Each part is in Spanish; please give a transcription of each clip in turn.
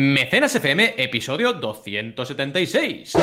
Mecenas FM, episodio 276.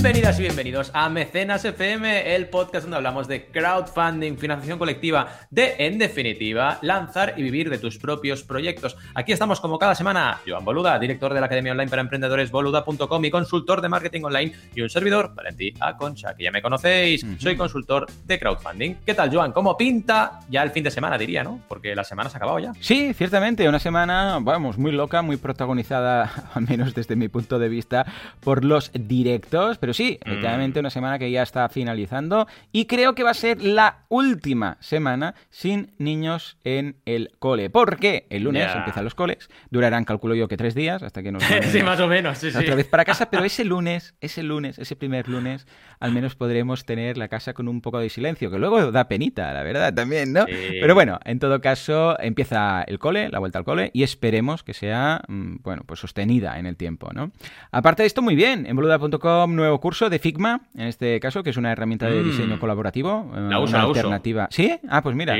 Bienvenidas y bienvenidos a Mecenas FM, el podcast donde hablamos de crowdfunding, financiación colectiva, de, en definitiva, lanzar y vivir de tus propios proyectos. Aquí estamos como cada semana, Joan Boluda, director de la Academia Online para Emprendedores boluda.com y consultor de marketing online y un servidor, Valentí Aconcha, que ya me conocéis, soy consultor de crowdfunding. ¿Qué tal, Joan? ¿Cómo pinta ya el fin de semana, diría, no? Porque la semana se ha acabado ya. Sí, ciertamente, una semana, vamos, muy loca, muy protagonizada, al menos desde mi punto de vista, por los directos pero sí, mm. efectivamente una semana que ya está finalizando y creo que va a ser la última semana sin niños en el cole. Porque el lunes empiezan los coles, durarán, calculo yo, que tres días hasta que nos Sí, más o menos, sí, Otra vez para casa, pero ese lunes, ese lunes, ese primer lunes, al menos podremos tener la casa con un poco de silencio, que luego da penita, la verdad, también, ¿no? Pero bueno, en todo caso, empieza el cole, la vuelta al cole, y esperemos que sea, mm, bueno, pues sostenida en el tiempo, ¿no? Aparte de esto, muy bien, en boluda.com nuevo curso de Figma, en este caso, que es una herramienta de diseño mm. colaborativo. Eh, la uso, una alternativa. ¿Sí? Ah, pues mira.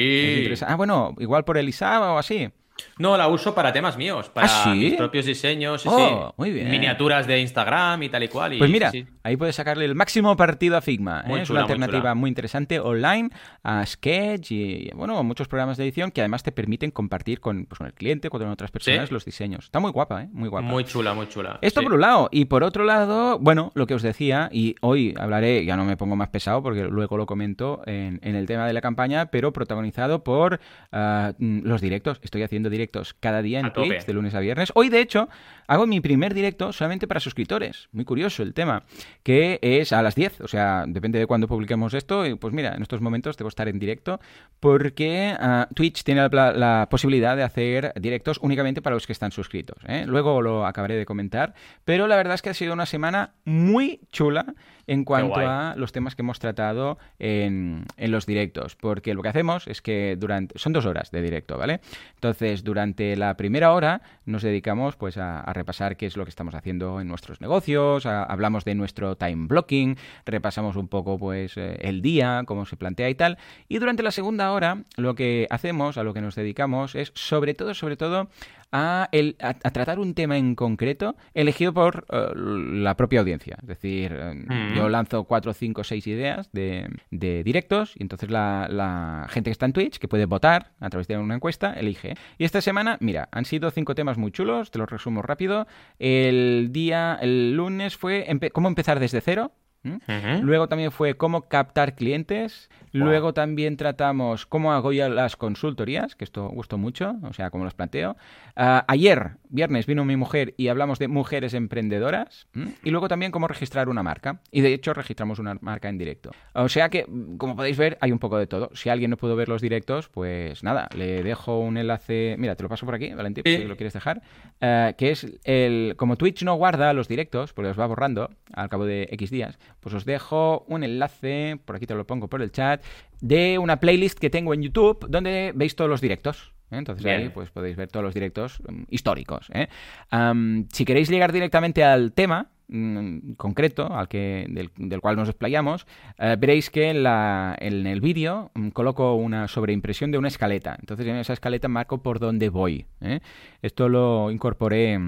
ah, bueno, igual por el ISAB o así. No, la uso para temas míos, para ¿Ah, mis propios diseños, oh, muy bien. miniaturas de Instagram y tal y cual. pues mira, ahí puedes sacarle el máximo partido a Figma. ¿eh? es una alternativa muy, interesante online a Sketch y, bueno, muchos programas de edición que además te permiten compartir con, pues, con el cliente, con otras personas los diseños. Está muy guapa, ¿eh? Muy guapa. Muy chula, muy chula. Esto por un lado. Y por otro lado, bueno, lo que os decía, y hoy hablaré, ya no me pongo más pesado porque luego lo comento en, el tema de la campaña, pero protagonizado por ah, los directos. Estoy haciendo directos cada día en Twitch, de lunes a viernes. Hoy, de hecho, hago mi primer directo solamente para suscriptores. Muy curioso el tema, que es a las 10, o sea, depende de cuándo publiquemos esto. Pues mira, en estos momentos debo estar en directo porque ah, Twitch tiene la, posibilidad de hacer directos únicamente para los que están suscritos. ¿eh? Luego lo acabaré de comentar, pero la verdad es que ha sido una semana muy chula en cuanto a los temas que hemos tratado en, en, los directos, porque lo que hacemos es que durante son dos horas de directo, ¿vale? Entonces durante la primera hora nos dedicamos pues a, repasar qué es lo que estamos haciendo en nuestros negocios, hablamos de nuestro time blocking, repasamos un poco pues eh, el día, cómo se plantea y tal, y durante la segunda hora lo que hacemos, a lo que nos dedicamos es sobre todo, sobre todo a, el, a, tratar un tema en concreto elegido por eh, la propia audiencia. Es decir, eh, mm. yo lanzo cuatro, cinco, seis ideas de, de directos y entonces la, la, gente que está en Twitch, que puede votar a través de una encuesta, elige. Y esta semana, mira, han sido cinco temas muy chulos, te los resumo rápido. El día, el lunes fue cómo empezar desde cero. Luego también fue cómo captar clientes. Luego también tratamos cómo hago ya las consultorías, que esto gustó mucho, o sea, cómo los planteo. Ah, ayer, viernes, vino mi mujer y hablamos de mujeres emprendedoras. Y luego también cómo registrar una marca. Y de hecho registramos una marca en directo. O sea que, como podéis ver, hay un poco de todo. Si alguien no pudo ver los directos, pues nada, le dejo un enlace. Mira, te lo paso por aquí, Valentín, si lo quieres dejar. Ah, que es el. Como Twitch no guarda los directos, porque los va borrando al cabo de X días, pues os dejo un enlace, por aquí te lo pongo por el chat, de una playlist que tengo en YouTube donde veis todos los directos. ¿eh? Entonces ahí pues podéis ver todos los directos mm, históricos. ¿eh? si queréis llegar directamente al tema mm, concreto al que del, cual nos desplayamos, eh, veréis que en, la, en el vídeo mm, coloco una sobreimpresión de una escaleta. Entonces en esa escaleta marco por dónde voy. Esto lo incorporé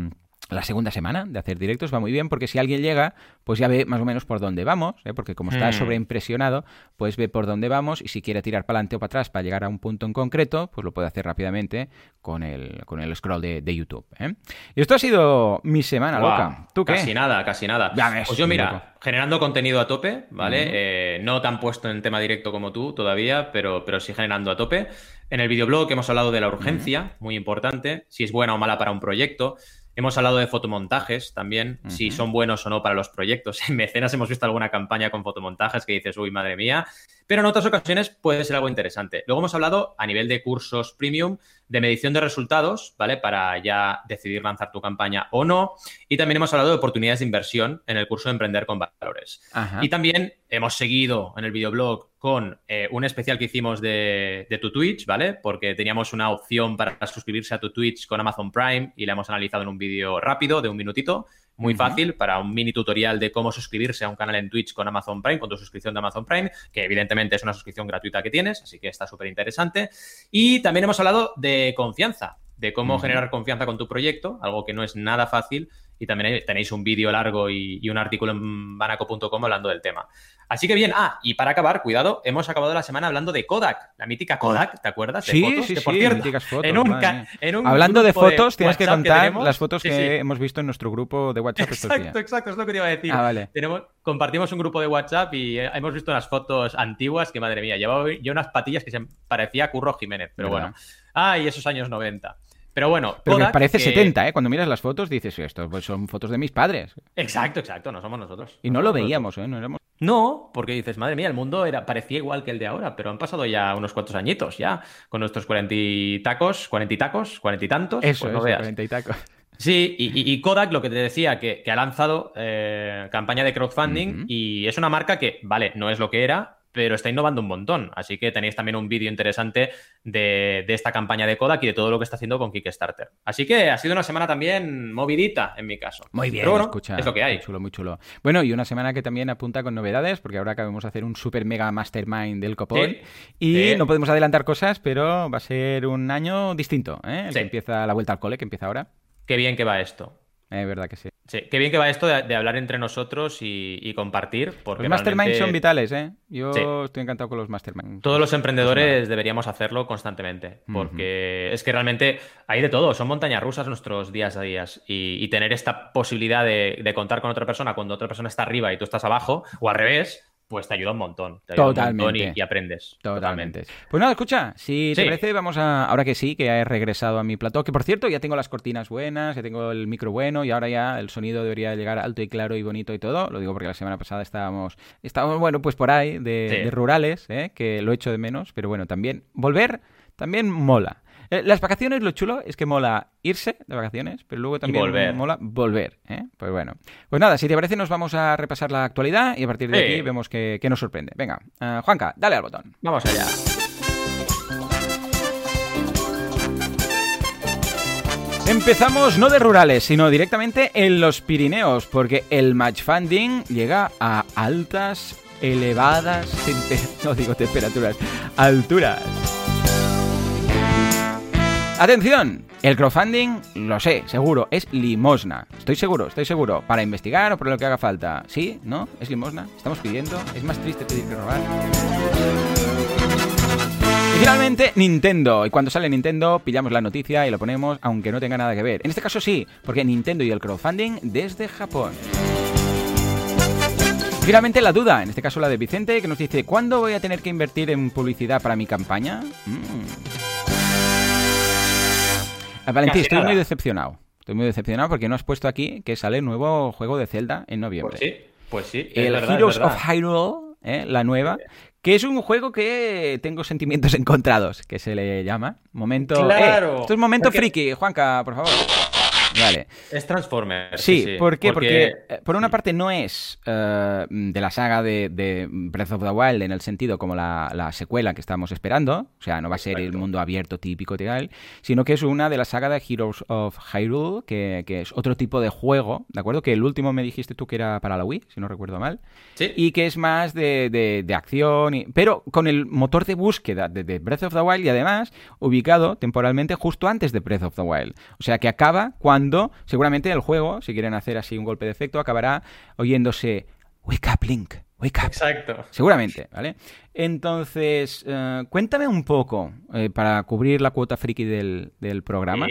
la segunda semana de hacer directos va muy bien porque si alguien llega, pues ya ve más o menos por dónde vamos, ¿eh? porque como está hmm. sobreimpresionado, pues ve por dónde vamos y si quiere tirar para adelante o para atrás para llegar a un punto en concreto, pues lo puede hacer rápidamente con el, con el scroll de, YouTube. ¿eh? Y esto ha sido mi semana, loca. ¿Tú qué? Casi nada, casi nada. pues yo mira, generando contenido a tope, ¿vale? Eh, no tan puesto en tema directo como tú todavía, pero, pero sí generando a tope. En el videoblog hemos hablado de la urgencia, muy importante, si es buena o mala para un proyecto. Hemos hablado de fotomontajes también, si son buenos o no para los proyectos. En Mecenas hemos visto alguna campaña con fotomontajes que dices, uy, madre mía. Pero en otras ocasiones puede ser algo interesante. Luego hemos hablado a nivel de cursos premium de medición de resultados, ¿vale? Para ya decidir lanzar tu campaña o no. Y también hemos hablado de oportunidades de inversión en el curso de Emprender con Valores. Y también hemos seguido en el videoblog con eh, un especial que hicimos de, de, tu Twitch, ¿vale? Porque teníamos una opción para suscribirse a tu Twitch con Amazon Prime y la hemos analizado en un vídeo rápido de un minutito muy fácil para un mini tutorial de cómo suscribirse a un canal en Twitch con Amazon Prime, con tu suscripción de Amazon Prime, que evidentemente es una suscripción gratuita que tienes, así que está súper interesante. Y también hemos hablado de confianza, de cómo generar confianza con tu proyecto, algo que no es nada fácil. Y también tenéis un vídeo largo y, y, un artículo en banaco.com hablando del tema. Así que bien, ah, y para acabar, cuidado, hemos acabado la semana hablando de Kodak, la mítica Kodak, ¿te acuerdas? sí, sí, sí, míticas fotos. En un, Hablando de fotos, tienes que contar las fotos que hemos visto en nuestro grupo de WhatsApp exacto, estos días. Exacto, es lo que te iba a decir. Ah, vale. Tenemos, compartimos un grupo de WhatsApp y eh, hemos visto unas fotos antiguas que, madre mía, llevaba yo unas patillas que se parecía a Curro Jiménez, pero bueno. Ah, y esos años 90. Pero bueno, pero parece 70, ¿eh? Cuando miras las fotos dices, esto pues son fotos de mis padres. Exacto, exacto, no somos nosotros. Y no, lo veíamos, ¿eh? No, éramos... no, porque dices, madre mía, el mundo era, parecía igual que el de ahora, pero han pasado ya unos cuantos añitos ya, con nuestros cuarenta y tacos, cuarenta y tacos, cuarenta y tantos. Eso, pues no veas. cuarenta y tacos. Sí, y, Kodak, lo que te decía, que, ha lanzado eh, campaña de crowdfunding y es una marca que, vale, no es lo que era, pero está innovando un montón. Así que tenéis también un vídeo interesante de, esta campaña de Kodak y de todo lo que está haciendo con Kickstarter. Así que ha sido una semana también movidita en mi caso. Muy bien, escucha, es lo que hay. Muy chulo, muy chulo. Bueno, y una semana que también apunta con novedades, porque ahora acabamos de hacer un super mega mastermind del copón. y no podemos adelantar cosas, pero va a ser un año distinto, ¿eh? El que empieza la vuelta al cole, que empieza ahora. Qué bien que va esto. Es verdad que sí. Sí, qué bien que va esto de, hablar entre nosotros y, compartir. Porque los masterminds son vitales, ¿eh? Yo estoy encantado con los masterminds. Todos los emprendedores deberíamos hacerlo constantemente, porque es que realmente hay de todo, son montañas rusas nuestros días a días. Y, tener esta posibilidad de, de, contar con otra persona cuando otra persona está arriba y tú estás abajo, o al revés, pues te ayuda un montón. Te ayuda Totalmente. Un montón y, aprendes. Totalmente. Pues nada, escucha, si te parece, vamos a. Ahora que sí, que he regresado a mi plató, que por cierto, ya tengo las cortinas buenas, ya tengo el micro bueno y ahora ya el sonido debería llegar alto y claro y bonito y todo. Lo digo porque la semana pasada estábamos, estábamos bueno, pues por ahí, de, rurales, ¿eh? que lo echo de menos, pero bueno, también volver también mola. Eh, las vacaciones, lo chulo es que mola irse de vacaciones, pero luego también mola volver. ¿eh? Pues bueno. Pues nada, si te parece, nos vamos a repasar la actualidad y a partir de aquí vemos qué nos sorprende. Venga, uh, Juanca, dale al botón. Vamos allá. Empezamos no de rurales, sino directamente en los Pirineos, porque el match funding llega a altas, elevadas, no digo temperaturas, alturas. Atención, el crowdfunding, lo sé, seguro, es limosna. Estoy seguro, estoy seguro. Para investigar o por lo que haga falta. ¿Sí? ¿No? ¿Es limosna? ¿Estamos pidiendo? ¿Es más triste pedir que robar? Y finalmente, Nintendo. Y cuando sale Nintendo, pillamos la noticia y lo ponemos, aunque no tenga nada que ver. En este caso sí, porque Nintendo y el crowdfunding desde Japón. Finalmente la duda, en este caso la de Vicente, que nos dice, ¿cuándo voy a tener que invertir en publicidad para mi campaña? Mm. Ah, Valentín, estoy muy decepcionado. Estoy muy decepcionado porque no has puesto aquí que sale el nuevo juego de Zelda en noviembre. Pues sí, pues sí. El Heroes of Hyrule, ¿eh? la nueva, que es un juego que tengo sentimientos encontrados, que se le llama. Momento. Eh, claro. esto es momento friki, Juanca, por favor. Vale. Es Transformers. Sí, ¿por qué? Porque... Eh, por una parte no es eh, de la saga de, Breath of the Wild en el sentido como la, secuela que estamos esperando, o sea, no va a ser el mundo abierto típico tal, sino que es una de la saga de Heroes of Hyrule, que, es otro tipo de juego, ¿de acuerdo? Que el último me dijiste tú que era para la Wii, si no recuerdo mal. Sí. Y que es más de, acción, pero con el motor de búsqueda de Breath of the Wild y además ubicado temporalmente justo antes de Breath of the Wild. O sea, que acaba cuando seguramente el juego, si quieren hacer así un golpe de efecto, acabará oyéndose Wake up, Link. Wake up. Exacto. Seguramente, ¿vale? Entonces, eh, cuéntame un poco, eh, para cubrir la cuota friki del, programa,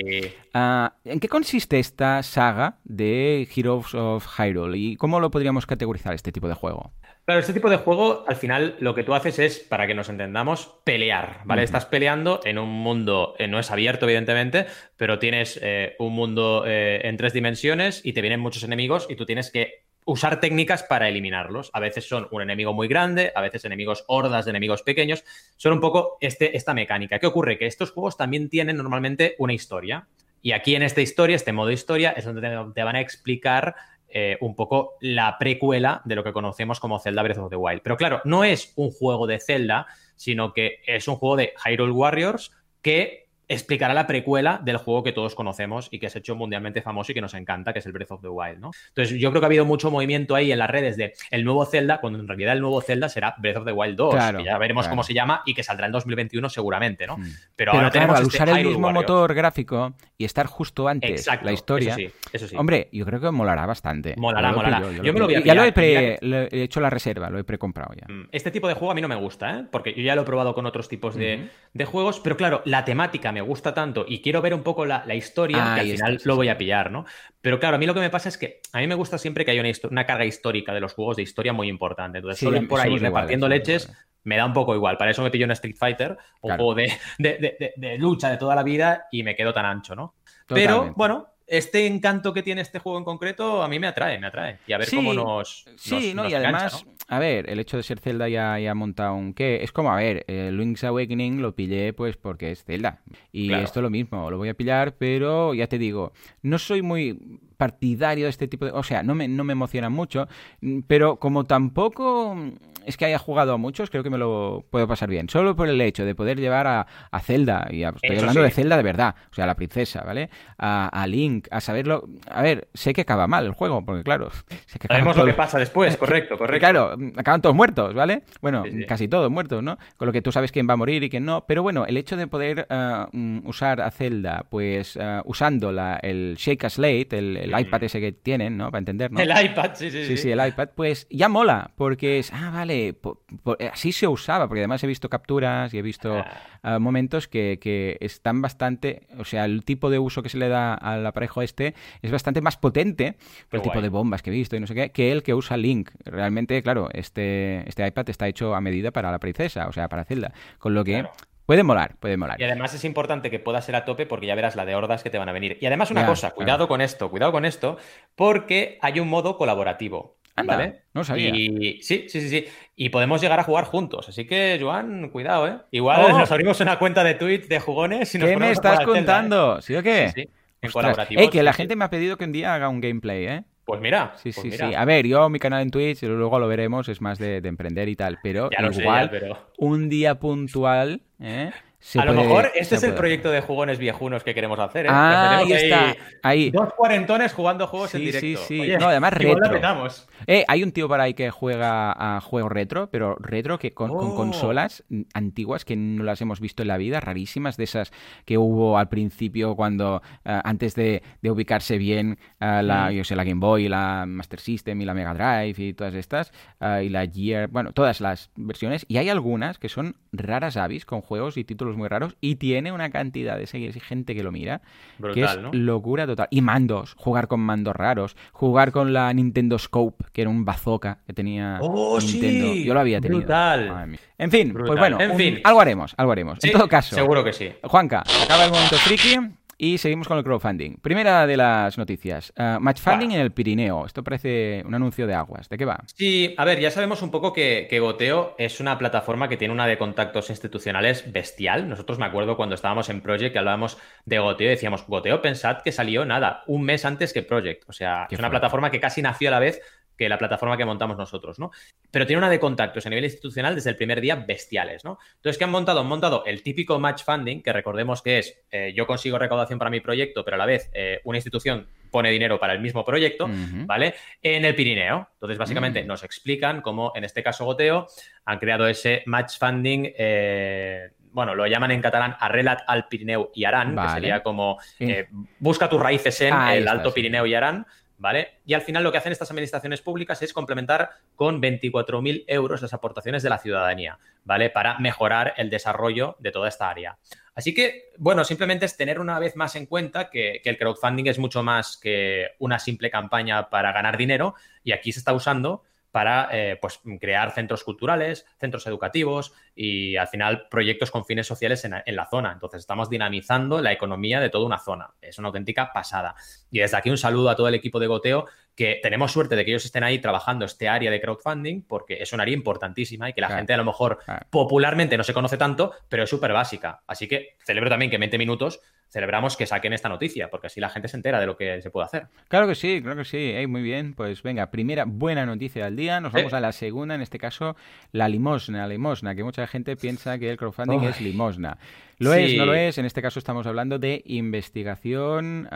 ah, ¿en qué consiste esta saga de Heroes of Hyrule y cómo lo podríamos categorizar este tipo de juego? Claro, este tipo de juego, al final, lo que tú haces es, para que nos entendamos, pelear, ¿vale? Estás peleando en un mundo, eh, no es abierto, evidentemente, pero tienes un mundo en tres dimensiones y te vienen muchos enemigos y tú tienes que usar técnicas para eliminarlos. A veces son un enemigo muy grande, a veces enemigos hordas de enemigos pequeños. Son un poco este, esta mecánica. ¿Qué ocurre? Que estos juegos también tienen normalmente una historia. Y aquí en esta historia, este modo historia, es donde te, van a explicar eh, un poco la precuela de lo que conocemos como Zelda Breath of the Wild. Pero claro, no es un juego de Zelda, sino que es un juego de Hyrule Warriors que explicará la precuela del juego que todos conocemos y que es hecho mundialmente famoso y que nos encanta, que es el Breath of the Wild, ¿no? Entonces, yo creo que ha habido mucho movimiento ahí en las redes de el nuevo Zelda, cuando en realidad el nuevo Zelda será Breath of the Wild 2, que ya veremos cómo se llama y que saldrá en 2021 seguramente, ¿no? Hmm. Pero, ahora tenemos al este usar el mismo motor gráfico y estar justo antes la historia, eso sí, hombre, yo creo que molará bastante. Molará, molará. Yo, me lo voy a Ya lo he, hecho la reserva, lo he precomprado ya. Hmm. Este tipo de juego a mí no me gusta, ¿eh? Porque yo ya lo he probado con otros tipos de, de juegos, pero claro, la temática me gusta tanto y quiero ver un poco la, historia, que al final lo voy a pillar, ¿no? Pero claro, a mí lo que me pasa es que a mí me gusta siempre que haya una, carga histórica de los juegos de historia muy importante. Entonces, solo por ahí repartiendo leches me da un poco igual. Para eso me pillo un Street Fighter, un juego de, lucha de toda la vida y me quedo tan ancho, ¿no? Pero bueno, este encanto que tiene este juego en concreto a mí me atrae, me atrae. Y a ver cómo nos. Sí, no, y además, a ver, el hecho de ser Zelda ya, ha montado un qué. Es como, a ver, el Link's Awakening lo pillé pues porque es Zelda. Y esto es lo mismo, lo voy a pillar, pero ya te digo, no soy muy partidario de este tipo de... O sea, no me, no me emociona mucho, pero como tampoco es que haya jugado a muchos, creo que me lo puedo pasar bien. Solo por el hecho de poder llevar a, a Zelda, y estoy hablando de Zelda de verdad, o sea, la princesa, ¿vale? A, Link, a saberlo... A ver, sé que acaba mal el juego, porque claro... Sé que Sabemos lo que pasa después, correcto, correcto. Claro, acaban todos muertos, ¿vale? Bueno, casi todos muertos, ¿no? Con lo que tú sabes quién va a morir y quién no. Pero bueno, el hecho de poder mm, usar a Zelda, pues uh, usando la, el Shake a Slate, el el iPad ese que tienen, ¿no? Para entender, ¿no? El iPad, sí, sí, sí. Sí, el iPad, pues ya mola, porque es, ah, vale, así se usaba, porque además he visto capturas y he visto ah. Ah, momentos que, que, están bastante, o sea, el tipo de uso que se le da al aparejo este es bastante más potente, por el tipo de bombas que he visto y no sé qué, que el que usa Link. Realmente, claro, este, este iPad está hecho a medida para la princesa, o sea, para Zelda, con lo que... Puede molar, puede molar. Y además es importante que pueda ser a tope porque ya verás la de hordas que te van a venir. Y además una cosa, cuidado con esto, cuidado con esto, porque hay un modo colaborativo. ¿Vale? No sabía. Y sí, sí, sí, sí. Y podemos llegar a jugar juntos. Así que, Joan, cuidado, ¿eh? Igual oh. nos abrimos una cuenta de Twitch de jugones y nos ¿Qué me estás ¿eh? contando? ¿Sí o qué? Sí, En colaborativo. Ey, que la gente me ha pedido que un día haga un gameplay, ¿eh? Pues mira. Sí, pues sí, sí. A ver, yo mi canal en Twitch, luego lo veremos, es más de, emprender y tal. Pero igual, pero... un día puntual, ¿eh? A lo mejor este es el proyecto de jugones viejunos que queremos hacer. ¿eh? Ah, ahí está. Ahí. Dos cuarentones jugando juegos en directo. Sí, sí, no, además retro. Eh, hay un tío por ahí que juega a juegos retro, pero retro que con, oh. consolas antiguas que no las hemos visto en la vida, rarísimas, de esas que hubo al principio cuando eh, antes de, ubicarse bien eh, la, mm. yo sé, la Game Boy, la Master System y la Mega Drive y todas estas, y la Gear, bueno, todas las versiones. Y hay algunas que son raras avis con juegos y títulos muy raros y tiene una cantidad de seguidores y gente que lo mira que es locura total. Y mandos, jugar con mandos raros, jugar con la Nintendo Scope, que era un bazooka que tenía oh, Nintendo. Yo lo había tenido. Brutal. En fin, pues bueno, en fin. algo haremos, algo haremos. en todo caso, seguro que sí. Juanca, acaba el momento friki. Y seguimos con el crowdfunding. Primera de las noticias. Uh, matchfunding en el Pirineo. Esto parece un anuncio de aguas. ¿De qué va? Sí, a ver, ya sabemos un poco que, Goteo es una plataforma que tiene una de contactos institucionales bestial. Nosotros me acuerdo cuando estábamos en Project que hablábamos de Goteo y decíamos, Goteo, pensad que salió nada, un mes antes que Project. O sea, es una plataforma que casi nació a la vez que la plataforma que montamos nosotros, ¿no? Pero tiene una de contactos a nivel institucional desde el primer día bestiales, ¿no? Entonces, ¿qué han montado? Han montado el típico match funding, que recordemos que es eh, yo consigo recaudación para mi proyecto, pero a la vez eh, una institución pone dinero para el mismo proyecto, ¿vale? En el Pirineo. Entonces, básicamente, mm. nos explican cómo, en este caso, Goteo, han creado ese match funding. Eh, bueno, lo llaman en catalán Arrelat al Pirineo y Arán, que sería como busca tus raíces en el Alto Pirineo y Arán, ¿vale? Y al final lo que hacen estas administraciones públicas es complementar con 24.000 euros las aportaciones de la ciudadanía, ¿vale? Para mejorar el desarrollo de toda esta área. Así que, bueno, simplemente es tener una vez más en cuenta que, que, el crowdfunding es mucho más que una simple campaña para ganar dinero y aquí se está usando para eh, pues, crear centros culturales, centros educativos y al final proyectos con fines sociales en, en, la zona. Entonces estamos dinamizando la economía de toda una zona. Es una auténtica pasada. Y desde aquí un saludo a todo el equipo de Goteo que tenemos suerte de que ellos estén ahí trabajando este área de crowdfunding porque es un área importantísima y que la gente a lo mejor popularmente no se conoce tanto, pero es súper básica. Así que celebro también que en 20 minutos celebramos que saquen esta noticia, porque así la gente se entera de lo que se puede hacer. Claro que sí, claro que sí. muy bien, pues venga, primera buena noticia del día. Nos vamos a la segunda, en este caso, la limosna. Limosna, que mucha gente piensa que el crowdfunding es limosna. Lo es, no lo es. En este caso estamos hablando de investigación,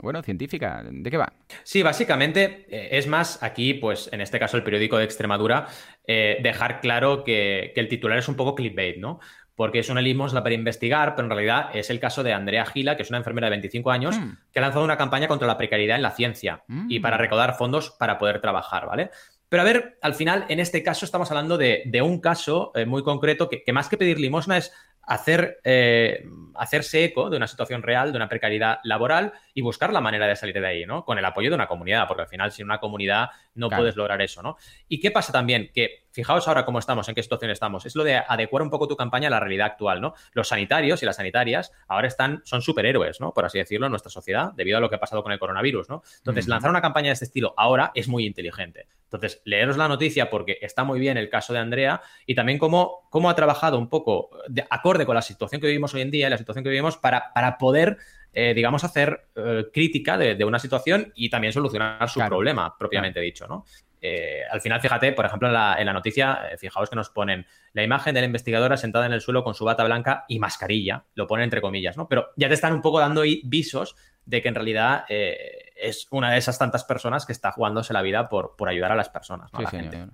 bueno, científica. ¿De qué va? Sí, básicamente eh, es más aquí, pues en este caso el periódico de Extremadura, eh, dejar claro que, que el titular es un poco clickbait, ¿no? Porque es una limosna para investigar, pero en realidad es el caso de Andrea Gila, que es una enfermera de 25 años, mm. que ha lanzado una campaña contra la precariedad en la ciencia y para mm. recaudar fondos para poder trabajar, ¿vale? Pero a ver, al final, en este caso estamos hablando de, un caso eh, muy concreto que, más que pedir limosna es hacer, eh, hacerse eco de una situación real, de una precariedad laboral y buscar la manera de salir de ahí, ¿no? Con el apoyo de una comunidad, porque al final sin una comunidad no puedes lograr eso, ¿no? ¿Y qué pasa también? Que fijaos ahora cómo estamos, en qué situación estamos. Es lo de adecuar un poco tu campaña a la realidad actual, ¿no? Los sanitarios y las sanitarias ahora están, son superhéroes, ¿no? Por así decirlo, en nuestra sociedad, debido a lo que ha pasado con el coronavirus, ¿no? Entonces, lanzar una campaña de este estilo ahora es muy inteligente. Entonces, leeros la noticia porque está muy bien el caso de Andrea y también cómo, cómo ha trabajado un poco de acorde con la situación que vivimos hoy en día y la situación que vivimos para, para poder eh, digamos, hacer eh, crítica de, una situación y también solucionar su problema, propiamente dicho, ¿no? Eh, al final, fíjate, por ejemplo, en la, noticia, fijaos que nos ponen la imagen de la investigadora sentada en el suelo con su bata blanca y mascarilla, lo ponen entre comillas, ¿no? Pero ya te están un poco dando visos de que en realidad es una de esas tantas personas que está jugándose la vida por, por ayudar a las personas,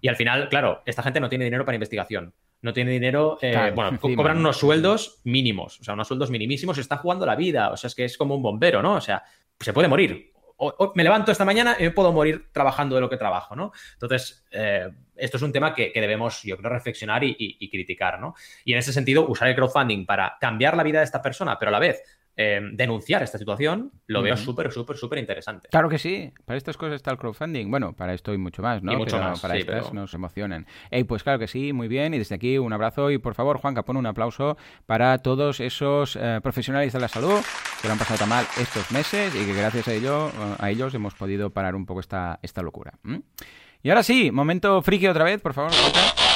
Y al final, claro, esta gente no tiene dinero para investigación no tiene dinero, eh, bueno, cobran unos sueldos mínimos, o sea, unos sueldos minimísimos, se está jugando la vida, o sea, es que es como un bombero, ¿no? O sea, se puede morir. O, me levanto esta mañana y puedo morir trabajando de lo que trabajo, ¿no? Entonces, eh, esto es un tema que, debemos, yo creo, reflexionar y, y, criticar, ¿no? Y en ese sentido, usar el crowdfunding para cambiar la vida de esta persona, pero a la vez Em, denunciar esta situación, lo veo súper, súper, súper interesante. Claro que sí, para estas cosas está el crowdfunding. Bueno, para esto y mucho más, ¿no? mucho más, para estas nos emocionan. pues claro que sí, muy bien. Y desde aquí un abrazo y por favor, Juanca, pon un aplauso para todos esos eh, profesionales de la salud que lo han pasado tan mal estos meses y que gracias a, ello, a ellos hemos podido parar un poco esta, esta locura. Y ahora sí, momento friki otra vez, por favor.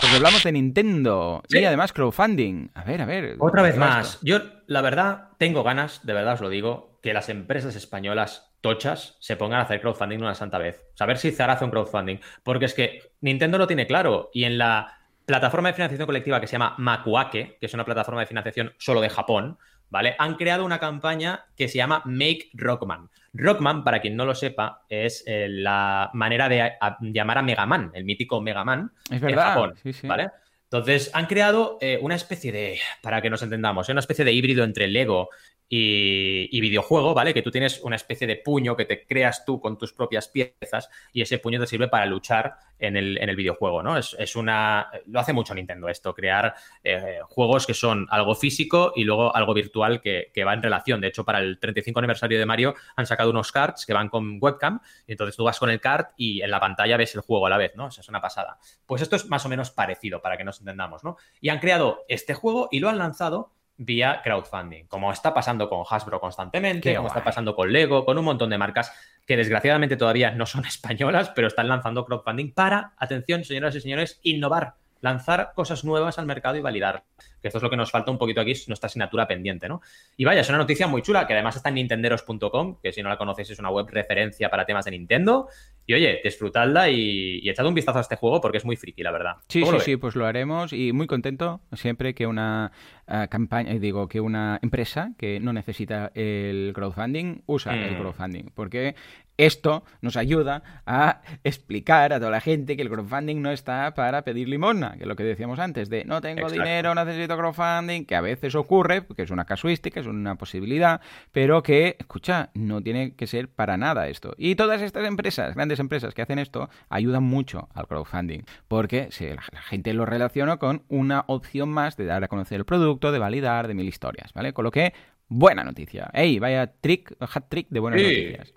Pues hablamos de Nintendo y además crowdfunding. A ver, a ver. Otra vez más. Yo, la verdad, tengo ganas, de verdad os lo digo, que las empresas españolas tochas se pongan a hacer crowdfunding una santa vez. Saber si Zara hace un crowdfunding. Porque es que Nintendo lo tiene claro. Y en la plataforma de financiación colectiva que se llama Makuake, que es una plataforma de financiación solo de Japón, ¿vale? Han creado una campaña que se llama Make Rockman. Rockman, para quien no lo sepa, es eh, la manera de llamar a Mega Man, el mítico Mega Man en Japón, ¿vale? Entonces, han creado eh, una especie de, para que nos entendamos, una especie de híbrido entre Lego y, videojuego, ¿vale? Que tú tienes una especie de puño que te creas tú con tus propias piezas y ese puño te sirve para luchar en el, en el videojuego, ¿no? Es, una... Lo hace mucho Nintendo esto, crear eh, juegos que son algo físico y luego algo virtual que, va en relación. De hecho, para el 35 aniversario de Mario han sacado unos cards que van con webcam y entonces tú vas con el card y en la pantalla ves el juego a la vez, ¿no? O es una pasada. Pues esto es más o menos parecido para que nos entendamos, ¿no? Y han creado este juego y lo han lanzado vía crowdfunding, como está pasando con Hasbro constantemente, como está pasando con Lego, con un montón de marcas que desgraciadamente todavía no son españolas, pero están lanzando crowdfunding para, atención, señoras y señores, innovar, lanzar cosas nuevas al mercado y validar. Que esto es lo que nos falta un poquito aquí, es nuestra asignatura pendiente, ¿no? Y vaya, es una noticia muy chula, que además está en nintenderos.com, que si no la conocéis es una web referencia para temas de Nintendo. Y oye, disfrutadla y, y echad un vistazo a este juego porque es muy friki, la verdad. Sí, sí, sí, pues lo haremos y muy contento siempre que una uh, campaña, digo, que una empresa que no necesita el crowdfunding usa el mm. crowdfunding. Porque esto nos ayuda a explicar a toda la gente que el crowdfunding no está para pedir limosna, que es lo que decíamos antes, de no tengo dinero, necesito crowdfunding, que a veces ocurre, que es una casuística, es una posibilidad, pero que, escucha, no tiene que ser para nada esto. Y todas estas empresas, grandes empresas que hacen esto, ayudan mucho al crowdfunding, porque la, gente lo relaciona con una opción más de dar a conocer el producto, de validar, de mil historias, ¿vale? Con lo que, buena noticia. ¡Ey! Vaya trick, hat trick de buenas noticias.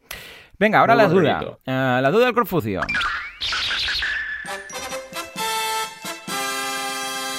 Venga, ahora la duda. Eh, la duda del Confucio.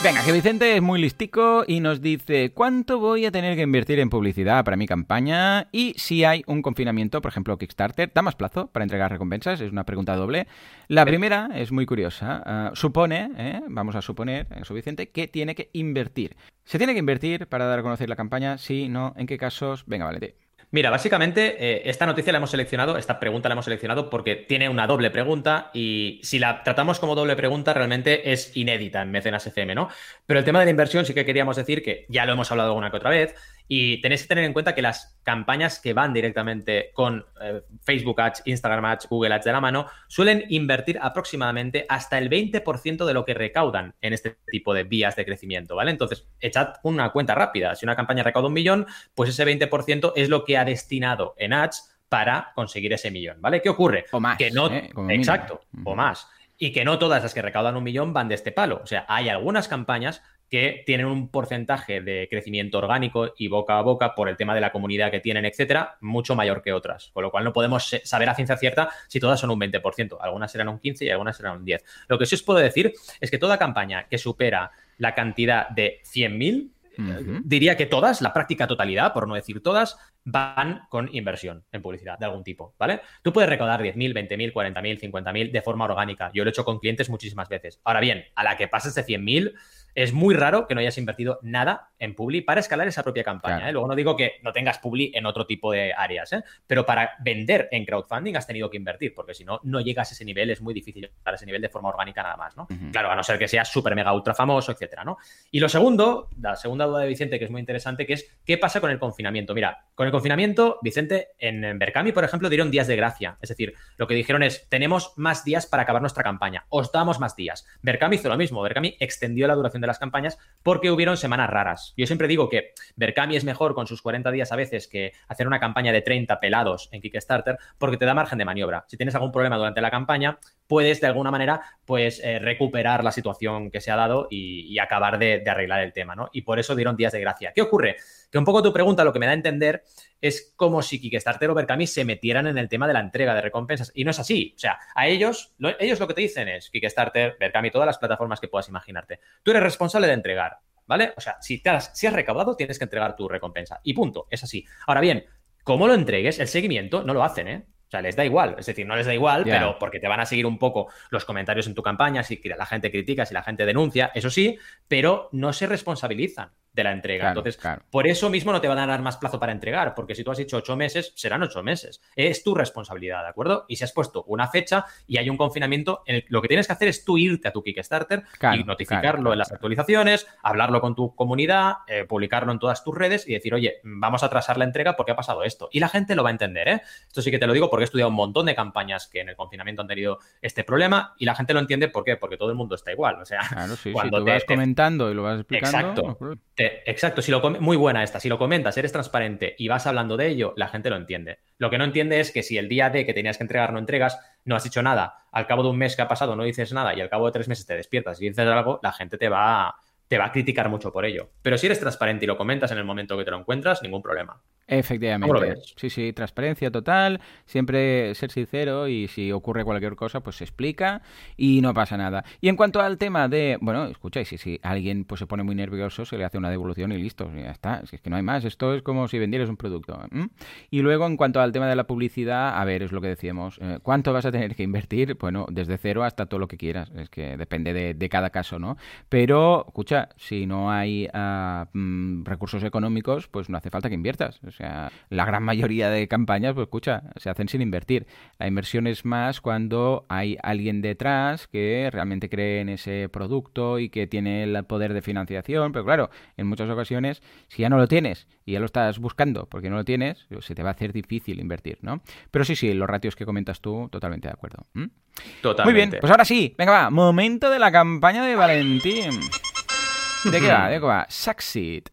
Venga, que Vicente es muy listico y nos dice cuánto voy a tener que invertir en publicidad para mi campaña y si hay un confinamiento, por ejemplo Kickstarter, ¿da más plazo para entregar recompensas? Es una pregunta doble. La primera es muy curiosa. Ah, supone, eh, vamos a suponer, eso Vicente, que tiene que invertir. ¿Se tiene que invertir para dar a conocer la campaña? Sí, no, ¿en qué casos? Venga, Valente. Mira, básicamente eh, esta noticia la hemos seleccionado, esta pregunta la hemos seleccionado porque tiene una doble pregunta y si la tratamos como doble pregunta realmente es inédita en Mecenas FM, ¿no? Pero el tema de la inversión sí que queríamos decir que ya lo hemos hablado alguna que otra vez, y tenéis que tener en cuenta que las campañas que van directamente con eh, Facebook Ads, Instagram Ads, Google Ads de la mano, suelen invertir aproximadamente hasta el 20% de lo que recaudan en este tipo de vías de crecimiento, ¿vale? Entonces, echad una cuenta rápida. Si una campaña recauda un millón, pues ese 20% es lo que ha destinado en Ads para conseguir ese millón, ¿vale? ¿Qué ocurre? O más. Que no... ¿eh? Exacto, o más. Y que no todas las que recaudan un millón van de este palo. O sea, hay algunas campañas que tienen un porcentaje de crecimiento orgánico y boca a boca por el tema de la comunidad que tienen, etcétera, mucho mayor que otras. Con lo cual no podemos saber a ciencia cierta si todas son un 20%. Algunas serán un 15% y algunas serán un 10%. Lo que sí os puedo decir es que toda campaña que supera la cantidad de 100.000, uh diría que todas, la práctica totalidad, por no decir todas, van con inversión en publicidad de algún tipo, ¿vale? Tú puedes recaudar 10.000, 20.000, 40.000, 50.000 de forma orgánica. Yo lo he hecho con clientes muchísimas veces. Ahora bien, a la que pases de 100.000 es muy raro que no hayas invertido nada en Publi para escalar esa propia campaña. ¿eh? Luego no digo que no tengas Publi en otro tipo de áreas, ¿eh? pero para vender en crowdfunding has tenido que invertir, porque si no, no llegas a ese nivel, es muy difícil llegar a ese nivel de forma orgánica nada más, ¿no? Claro, a no ser que seas súper mega ultra famoso, etcétera, ¿no? Y lo segundo, la segunda duda de Vicente, que es muy interesante, que es ¿qué pasa con el confinamiento? Mira, con el confinamiento, Vicente, en Berkami, por ejemplo, dieron días de gracia. Es decir, lo que dijeron es, tenemos más días para acabar nuestra campaña, os damos más días. Berkami hizo lo mismo, Berkami extendió la duración de las campañas porque hubieron semanas raras. Yo siempre digo que Berkami es mejor con sus 40 días a veces que hacer una campaña de 30 pelados en Kickstarter porque te da margen de maniobra. Si tienes algún problema durante la campaña, puedes de alguna manera pues eh, recuperar la situación que se ha dado y, acabar de, arreglar el tema, ¿no? Y por eso dieron días de gracia. ¿Qué ocurre? Que un poco tu pregunta lo que me da a entender es como si Kickstarter o Berkami se metieran en el tema de la entrega de recompensas. Y no es así. O sea, a ellos, lo, ellos lo que te dicen es Kickstarter, Berkami, todas las plataformas que puedas imaginarte. Tú eres responsable de entregar, ¿vale? O sea, si, te has, si has recaudado, tienes que entregar tu recompensa. Y punto. Es así. Ahora bien, ¿cómo lo entregues? El seguimiento no lo hacen, ¿eh? Sea, les da igual. Es decir, no les da igual, yeah. pero porque te van a seguir un poco los comentarios en tu campaña, si la gente critica, si la gente denuncia, eso sí, pero no se responsabilizan de la entrega. Claro, Entonces, claro. por eso mismo no te van a dar más plazo para entregar, porque si tú has dicho ocho meses, serán ocho meses. Es tu responsabilidad, ¿de acuerdo? Y si has puesto una fecha y hay un confinamiento, el, lo que tienes que hacer es tú irte a tu Kickstarter Claro, y notificarlo en las actualizaciones, hablarlo con tu comunidad, eh, publicarlo en todas tus redes y decir, oye, vamos a atrasar la entrega porque ha pasado esto. Y la gente lo va a entender, ¿eh? Esto sí que te lo digo porque he estudiado un montón de campañas que en el confinamiento han tenido este problema y la gente lo entiende, ¿por qué? Porque todo el mundo está igual. O sea, Claro, sí, cuando tú te- vas te- comentando y lo vas explicando. Exacto. pues, te- exacto, si lo muy buena esta. Si lo comentas, eres transparente y vas hablando de ello, la gente lo entiende. Lo que no entiende es que si el día de que tenías que entregar no entregas, no has dicho nada, al cabo de un mes que ha pasado no dices nada y al cabo de tres meses te despiertas y dices algo, la gente te va, te va a criticar mucho por ello. Pero si eres transparente y lo comentas en el momento que te lo encuentras, ningún problema. Efectivamente. Sí, sí, transparencia total, siempre ser sincero y si ocurre cualquier cosa, pues se explica y no pasa nada. Y en cuanto al tema de, bueno, escucha, y si, si alguien pues se pone muy nervioso, se le hace una devolución y listo, ya está. Si es que no hay más, esto es como si vendieras un producto. Y luego en cuanto al tema de la publicidad, a ver, es lo que decíamos, eh, ¿cuánto vas a tener que invertir? Bueno, desde cero hasta todo lo que quieras, es que depende de, de cada caso, ¿no? Pero, escucha, si no hay mm, recursos económicos, pues no hace falta que inviertas. Sea, la gran mayoría de campañas, pues escucha, se hacen sin invertir. La inversión es más cuando hay alguien detrás que realmente cree en ese producto y que tiene el poder de financiación. Pero claro, en muchas ocasiones, si ya no lo tienes y ya lo estás buscando porque no lo tienes, se te va a hacer difícil invertir, ¿no? Pero sí, sí, los ratios que comentas tú, totalmente de acuerdo. ¿Mm? Totalmente. Muy bien, pues ahora sí, venga va, momento de la campaña de Valentín. ¿De qué va? ¿De qué va? Succeed.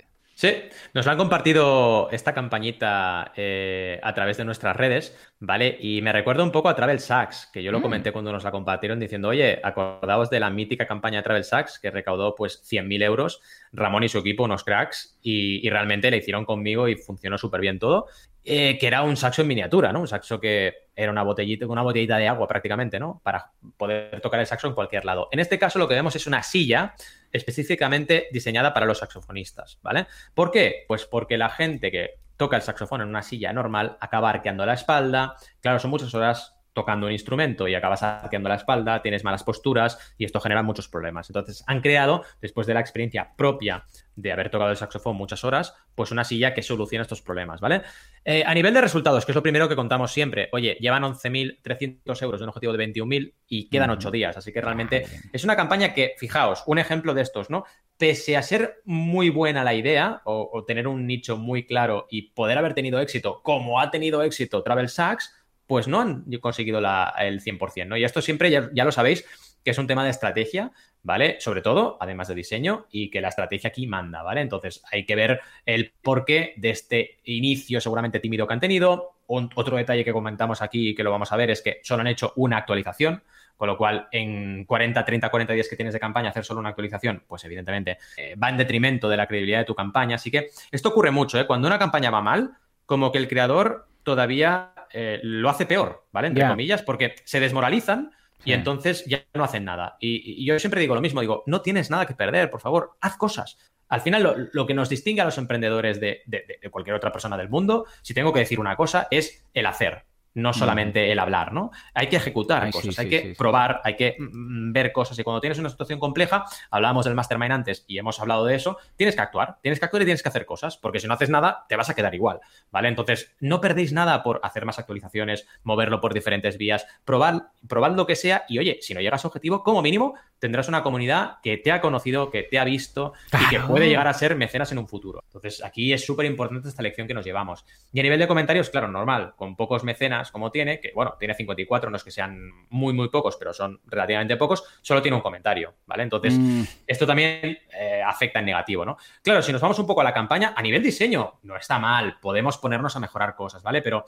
Sí, nos la han compartido esta campañita eh, a través de nuestras redes, ¿vale? Y me recuerda un poco a Travel Sachs, que yo lo Mm. comenté cuando nos la compartieron diciendo, oye, acordaos de la mítica campaña de Travel Sachs que recaudó pues 100.000 euros, Ramón y su equipo, unos cracks, y, y realmente le hicieron conmigo y funcionó súper bien todo, eh, que era un saxo en miniatura, ¿no? Un saxo que era una botellita, una botellita de agua prácticamente, ¿no? Para poder tocar el saxo en cualquier lado. En este caso lo que vemos es una silla específicamente diseñada para los saxofonistas, ¿vale? ¿Por qué? Pues porque la gente que toca el saxofón en una silla normal acaba arqueando la espalda, claro, son muchas horas tocando un instrumento y acabas arqueando la espalda, tienes malas posturas y esto genera muchos problemas. Entonces han creado, después de la experiencia propia de haber tocado el saxofón muchas horas, pues una silla que soluciona estos problemas, ¿vale? Eh, a nivel de resultados, que es lo primero que contamos siempre, oye, llevan 11.300 euros de un objetivo de 21.000 y quedan 8 días, así que realmente es una campaña que, fijaos, un ejemplo de estos, ¿no? Pese a ser muy buena la idea o, tener un nicho muy claro y poder haber tenido éxito, como ha tenido éxito Travel Sachs, pues no han conseguido el 100%, ¿no? Y esto siempre ya, lo sabéis que es un tema de estrategia, ¿vale? Sobre todo, además de diseño, y que la estrategia aquí manda, ¿vale? Entonces hay que ver el porqué de este inicio seguramente tímido que han tenido. otro detalle que comentamos aquí y que lo vamos a ver es que solo han hecho una actualización, con lo cual en 40, 30, 40 días que tienes de campaña hacer solo una actualización, pues evidentemente eh, va en detrimento de la credibilidad de tu campaña. Así que esto ocurre mucho, ¿eh? Cuando una campaña va mal, como que el creador todavía eh, lo hace peor, ¿vale? Entre comillas, porque se desmoralizan y entonces ya no hacen nada. Y, yo siempre digo lo mismo, digo, no tienes nada que perder, por favor, haz cosas. Al final, lo, que nos distingue a los emprendedores de, de, cualquier otra persona del mundo, si tengo que decir una cosa, es el hacer no mm. solamente el hablar, ¿no? Hay que ejecutar cosas, hay que probar, hay que mm, ver cosas. Y cuando tienes una situación compleja, hablábamos del mastermind antes y hemos hablado de eso, tienes que actuar, tienes que actuar y tienes que hacer cosas, porque si no haces nada, te vas a quedar igual, ¿vale? Entonces, no perdéis nada por hacer más actualizaciones, moverlo por diferentes vías, probar, probad lo que sea y, oye, si no llegas a objetivo, como mínimo, tendrás una comunidad que te ha conocido, que te ha visto y que puede llegar a ser mecenas en un futuro. Entonces, aquí es súper importante esta lección que nos llevamos. Y a nivel de comentarios, claro, normal, con pocos mecenas, como tiene, que bueno, tiene 54, no es que sean muy, muy pocos, pero son relativamente pocos, solo tiene un comentario, ¿vale? Entonces, mm. esto también eh, afecta en negativo, ¿no? Claro, si nos vamos un poco a la campaña, a nivel diseño, no está mal, podemos ponernos a mejorar cosas, ¿vale? Pero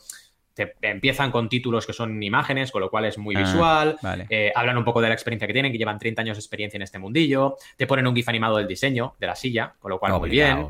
te empiezan con títulos que son imágenes, con lo cual es muy ah, visual. Eh, hablan un poco de la experiencia que tienen, que llevan 30 años de experiencia en este mundillo. Te ponen un GIF animado del diseño, de la silla, con lo cual muy bien.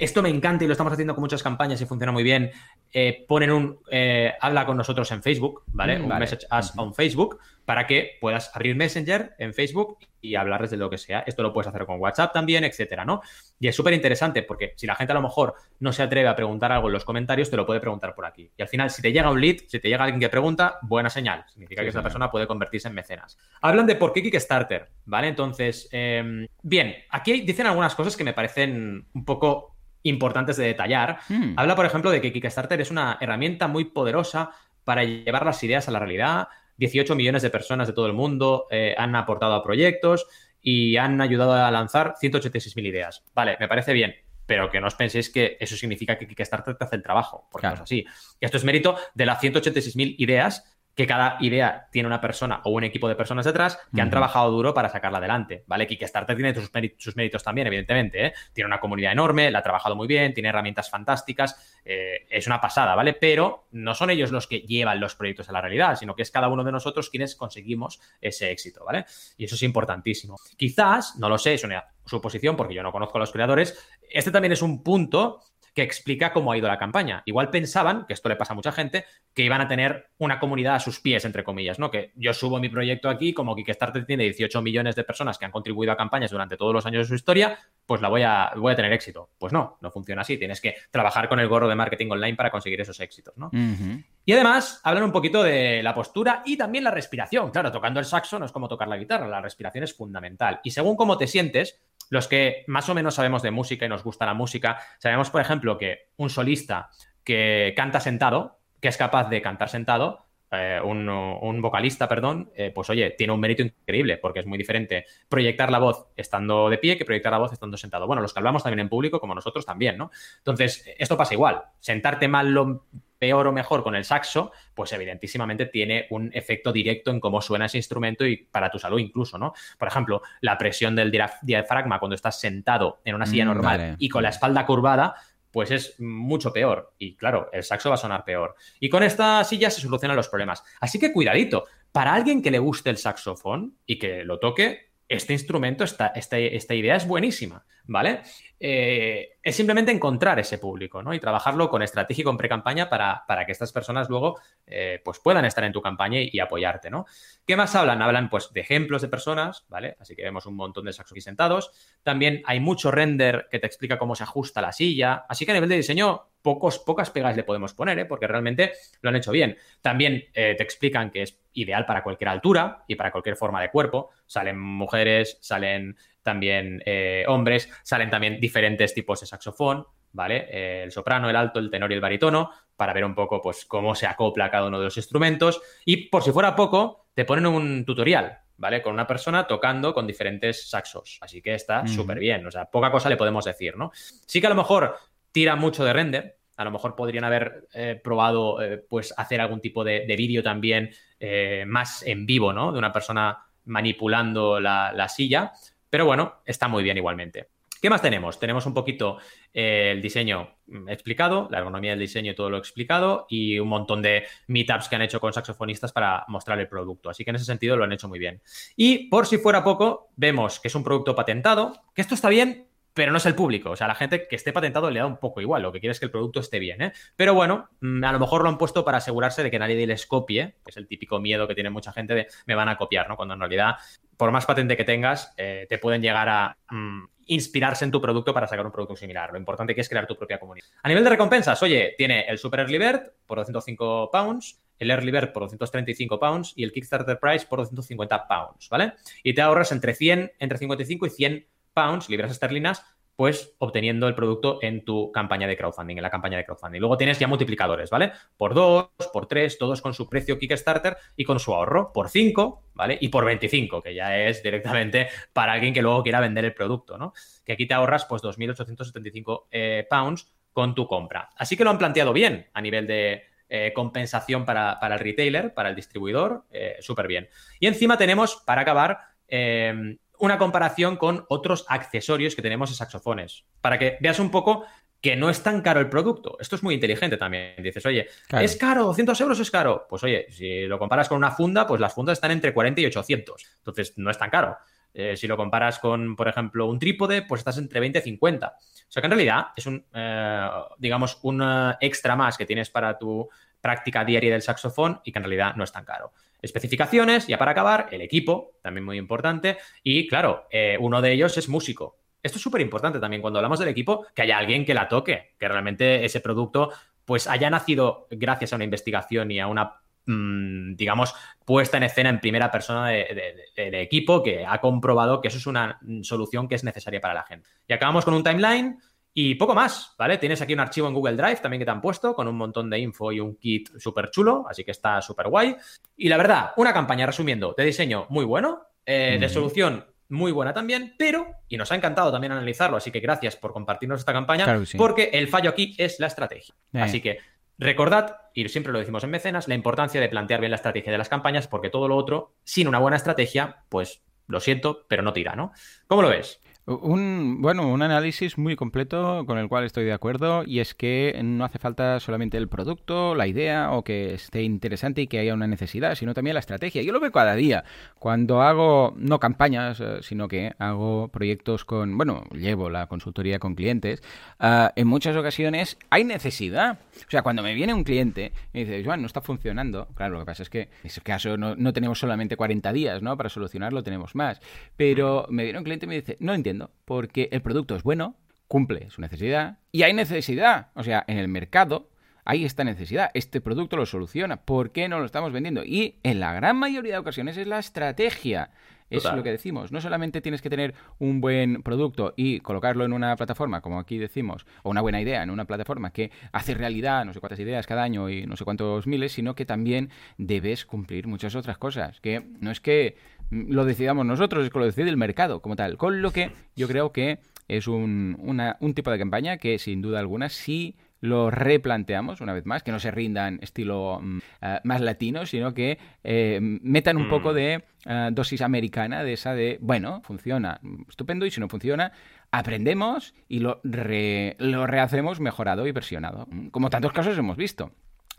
Esto me encanta y lo estamos haciendo con muchas campañas y funciona muy bien. Eh, ponen un eh, habla con nosotros en Facebook, ¿vale? Mm, un message us on Facebook para que puedas abrir Messenger en Facebook y hablarles de lo que sea. Esto lo puedes hacer con WhatsApp también, etcétera, ¿no? Y es súper interesante porque si la gente a lo mejor no se atreve a preguntar algo en los comentarios, te lo puede preguntar por aquí. Y al final, si te llega un lead, si te llega alguien que pregunta, buena señal. Significa que esa persona puede convertirse en mecenas. Hablan de por qué Kickstarter, ¿vale? Entonces, em, bien, aquí dicen algunas cosas que me parecen un poco importantes de detallar. Hmm. Habla, por ejemplo, de que Kickstarter es una herramienta muy poderosa para llevar las ideas a la realidad. 18 millones de personas de todo el mundo eh, han aportado a proyectos y han ayudado a lanzar 186.000 ideas. Vale, me parece bien, pero que no os penséis que eso significa que Kickstarter te hace el trabajo, porque no es así. Esto es mérito de las 186.000 ideas que cada idea tiene una persona o un equipo de personas detrás que han trabajado duro para sacarla adelante, ¿vale? Kickstarter tiene sus, méritos, también, evidentemente, ¿eh? Tiene una comunidad enorme, la ha trabajado muy bien, tiene herramientas fantásticas, eh, es una pasada, ¿vale? Pero no son ellos los que llevan los proyectos a la realidad, sino que es cada uno de nosotros quienes conseguimos ese éxito, ¿vale? Y eso es importantísimo. Quizás, no lo sé, es una suposición porque yo no conozco a los creadores, este también es un punto que explica cómo ha ido la campaña. Igual pensaban, que esto le pasa a mucha gente, que iban a tener una comunidad a sus pies, entre comillas, ¿no? Que yo subo mi proyecto aquí, como Kickstarter tiene 18 millones de personas que han contribuido a campañas durante todos los años de su historia, pues la voy a, voy a tener éxito. Pues no, no funciona así. Tienes que trabajar con el gorro de marketing online para conseguir esos éxitos, ¿no? Y además, hablan un poquito de la postura y también la respiración. Claro, tocando el saxo no es como tocar la guitarra, la respiración es fundamental. Y según cómo te sientes, los que más o menos sabemos de música y nos gusta la música, sabemos, por ejemplo, que un solista que canta sentado, que es capaz de cantar sentado, eh, un, vocalista, perdón, eh, pues oye, tiene un mérito increíble, porque es muy diferente proyectar la voz estando de pie que proyectar la voz estando sentado. Bueno, los que hablamos también en público, como nosotros también, ¿no? Entonces, esto pasa igual. Sentarte mal lo peor o mejor con el saxo, pues evidentísimamente tiene un efecto directo en cómo suena ese instrumento y para tu salud incluso, ¿no? Por ejemplo, la presión del diafragma cuando estás sentado en una silla mm, normal y con la espalda curvada, pues es mucho peor. Y claro, el saxo va a sonar peor. Y con esta silla se solucionan los problemas. Así que cuidadito. Para alguien que le guste el saxofón y que lo toque, este instrumento, esta, esta, esta idea es buenísima, ¿vale? Eh, es simplemente encontrar ese público, ¿no? Y trabajarlo con estrategia y con pre-campaña para, para, que estas personas luego eh, pues puedan estar en tu campaña y, apoyarte, ¿no? ¿Qué más hablan? Hablan pues de ejemplos de personas, ¿vale? Así que vemos un montón de sacos aquí sentados. También hay mucho render que te explica cómo se ajusta la silla. Así que a nivel de diseño, pocos, pocas pegas le podemos poner, ¿eh? porque realmente lo han hecho bien. También eh, te explican que es ideal para cualquier altura y para cualquier forma de cuerpo. Salen mujeres, salen también eh, hombres, salen también diferentes tipos de saxofón, ¿vale? Eh, el soprano, el alto, el tenor y el baritono, para ver un poco pues, cómo se acopla cada uno de los instrumentos. Y por si fuera poco, te ponen un tutorial, ¿vale? Con una persona tocando con diferentes saxos. Así que está mm. súper bien. O sea, poca cosa le podemos decir, ¿no? Sí que a lo mejor tira mucho de render. A lo mejor podrían haber eh, probado, eh, pues, hacer algún tipo de, de vídeo también eh, más en vivo, ¿no? De una persona manipulando la, la silla. Pero bueno, está muy bien igualmente. ¿Qué más tenemos? Tenemos un poquito el diseño explicado, la ergonomía del diseño todo lo explicado y un montón de meetups que han hecho con saxofonistas para mostrar el producto. Así que en ese sentido lo han hecho muy bien. Y por si fuera poco, vemos que es un producto patentado, que esto está bien, pero no es el público. O sea, la gente que esté patentado le da un poco igual. Lo que quiere es que el producto esté bien. ¿eh? Pero bueno, mm, a lo mejor lo han puesto para asegurarse de que nadie les copie, que es el típico miedo que tiene mucha gente de me van a copiar, ¿no? Cuando en realidad, por más patente que tengas, eh, te pueden llegar a mm, inspirarse en tu producto para sacar un producto similar. Lo importante que es crear tu propia comunidad. A nivel de recompensas, oye, tiene el Super Early Bird por 205 pounds, el Early Bird por 235 pounds y el Kickstarter Price por 250 pounds, ¿vale? Y te ahorras entre 100, entre 55 y 100 pounds, libras esterlinas, pues obteniendo el producto en tu campaña de crowdfunding, en la campaña de crowdfunding. Luego tienes ya multiplicadores, ¿vale? Por 2, por 3, todos con su precio Kickstarter y con su ahorro, por 5, ¿vale? Y por 25, que ya es directamente para alguien que luego quiera vender el producto, ¿no? Que aquí te ahorras pues 2.875 eh, pounds con tu compra. Así que lo han planteado bien a nivel de, eh, compensación para, para, el retailer, para el distribuidor, eh, súper bien. Y encima tenemos, para acabar, eh, una comparación con otros accesorios que tenemos en saxofones, para que veas un poco que no es tan caro el producto. Esto es muy inteligente también. Dices, oye, claro. ¿es caro? ¿200 euros es caro? Pues oye, si lo comparas con una funda, pues las fundas están entre 40 y 800. Entonces, no es tan caro. Eh, si lo comparas con, por ejemplo, un trípode, pues estás entre 20 y 50. O sea que en realidad es un, eh, digamos, un uh, extra más que tienes para tu práctica diaria del saxofón y que en realidad no es tan caro. Especificaciones, ya para acabar, el equipo, también muy importante. Y claro, eh, uno de ellos es músico. Esto es súper importante también cuando hablamos del equipo, que haya alguien que la toque, que realmente ese producto pues haya nacido gracias a una investigación y a una mmm, digamos, puesta en escena en primera persona de, de, de, de, equipo que ha comprobado que eso es una solución que es necesaria para la gente. Y acabamos con un timeline y poco más, ¿vale? Tienes aquí un archivo en Google Drive también que te han puesto con un montón de info y un kit súper chulo, así que está súper guay. Y la verdad, una campaña resumiendo de diseño muy bueno, eh, mm. de solución muy buena también, pero, y nos ha encantado también analizarlo, así que gracias por compartirnos esta campaña, claro sí. porque el fallo aquí es la estrategia. Eh. Así que recordad, y siempre lo decimos en mecenas, la importancia de plantear bien la estrategia de las campañas, porque todo lo otro, sin una buena estrategia, pues lo siento, pero no tira, ¿no? ¿Cómo lo ves? Un, bueno, un análisis muy completo con el cual estoy de acuerdo y es que no hace falta solamente el producto, la idea o que esté interesante y que haya una necesidad, sino también la estrategia. Yo lo veo cada día. Cuando hago, no campañas, eh, sino que hago proyectos con, bueno, llevo la consultoría con clientes, uh, en muchas ocasiones hay necesidad. O sea, cuando me viene un cliente y dice, Joan, no está funcionando, claro, lo que pasa es que en ese caso no, no tenemos solamente 40 días, ¿no? Para solucionarlo tenemos más. Pero me viene un cliente y me dice, no entiendo porque el producto es bueno, cumple su necesidad y hay necesidad. O sea, en el mercado hay esta necesidad. Este producto lo soluciona. ¿Por qué no lo estamos vendiendo? Y en la gran mayoría de ocasiones es la estrategia. Es lo que decimos. No solamente tienes que tener un buen producto y colocarlo en una plataforma, como aquí decimos, o una buena idea en una plataforma que hace realidad no sé cuántas ideas cada año y no sé cuántos miles, sino que también debes cumplir muchas otras cosas. Que no es que lo decidamos nosotros, es que lo decide el mercado como tal. Con lo que yo creo que es un, una, un tipo de campaña que sin duda alguna sí lo replanteamos una vez más, que no se rindan estilo uh, más latino, sino que eh, metan un mm. poco de uh, dosis americana, de esa de, bueno, funciona, estupendo, y si no funciona, aprendemos y lo, re, lo rehacemos mejorado y versionado, como tantos casos hemos visto.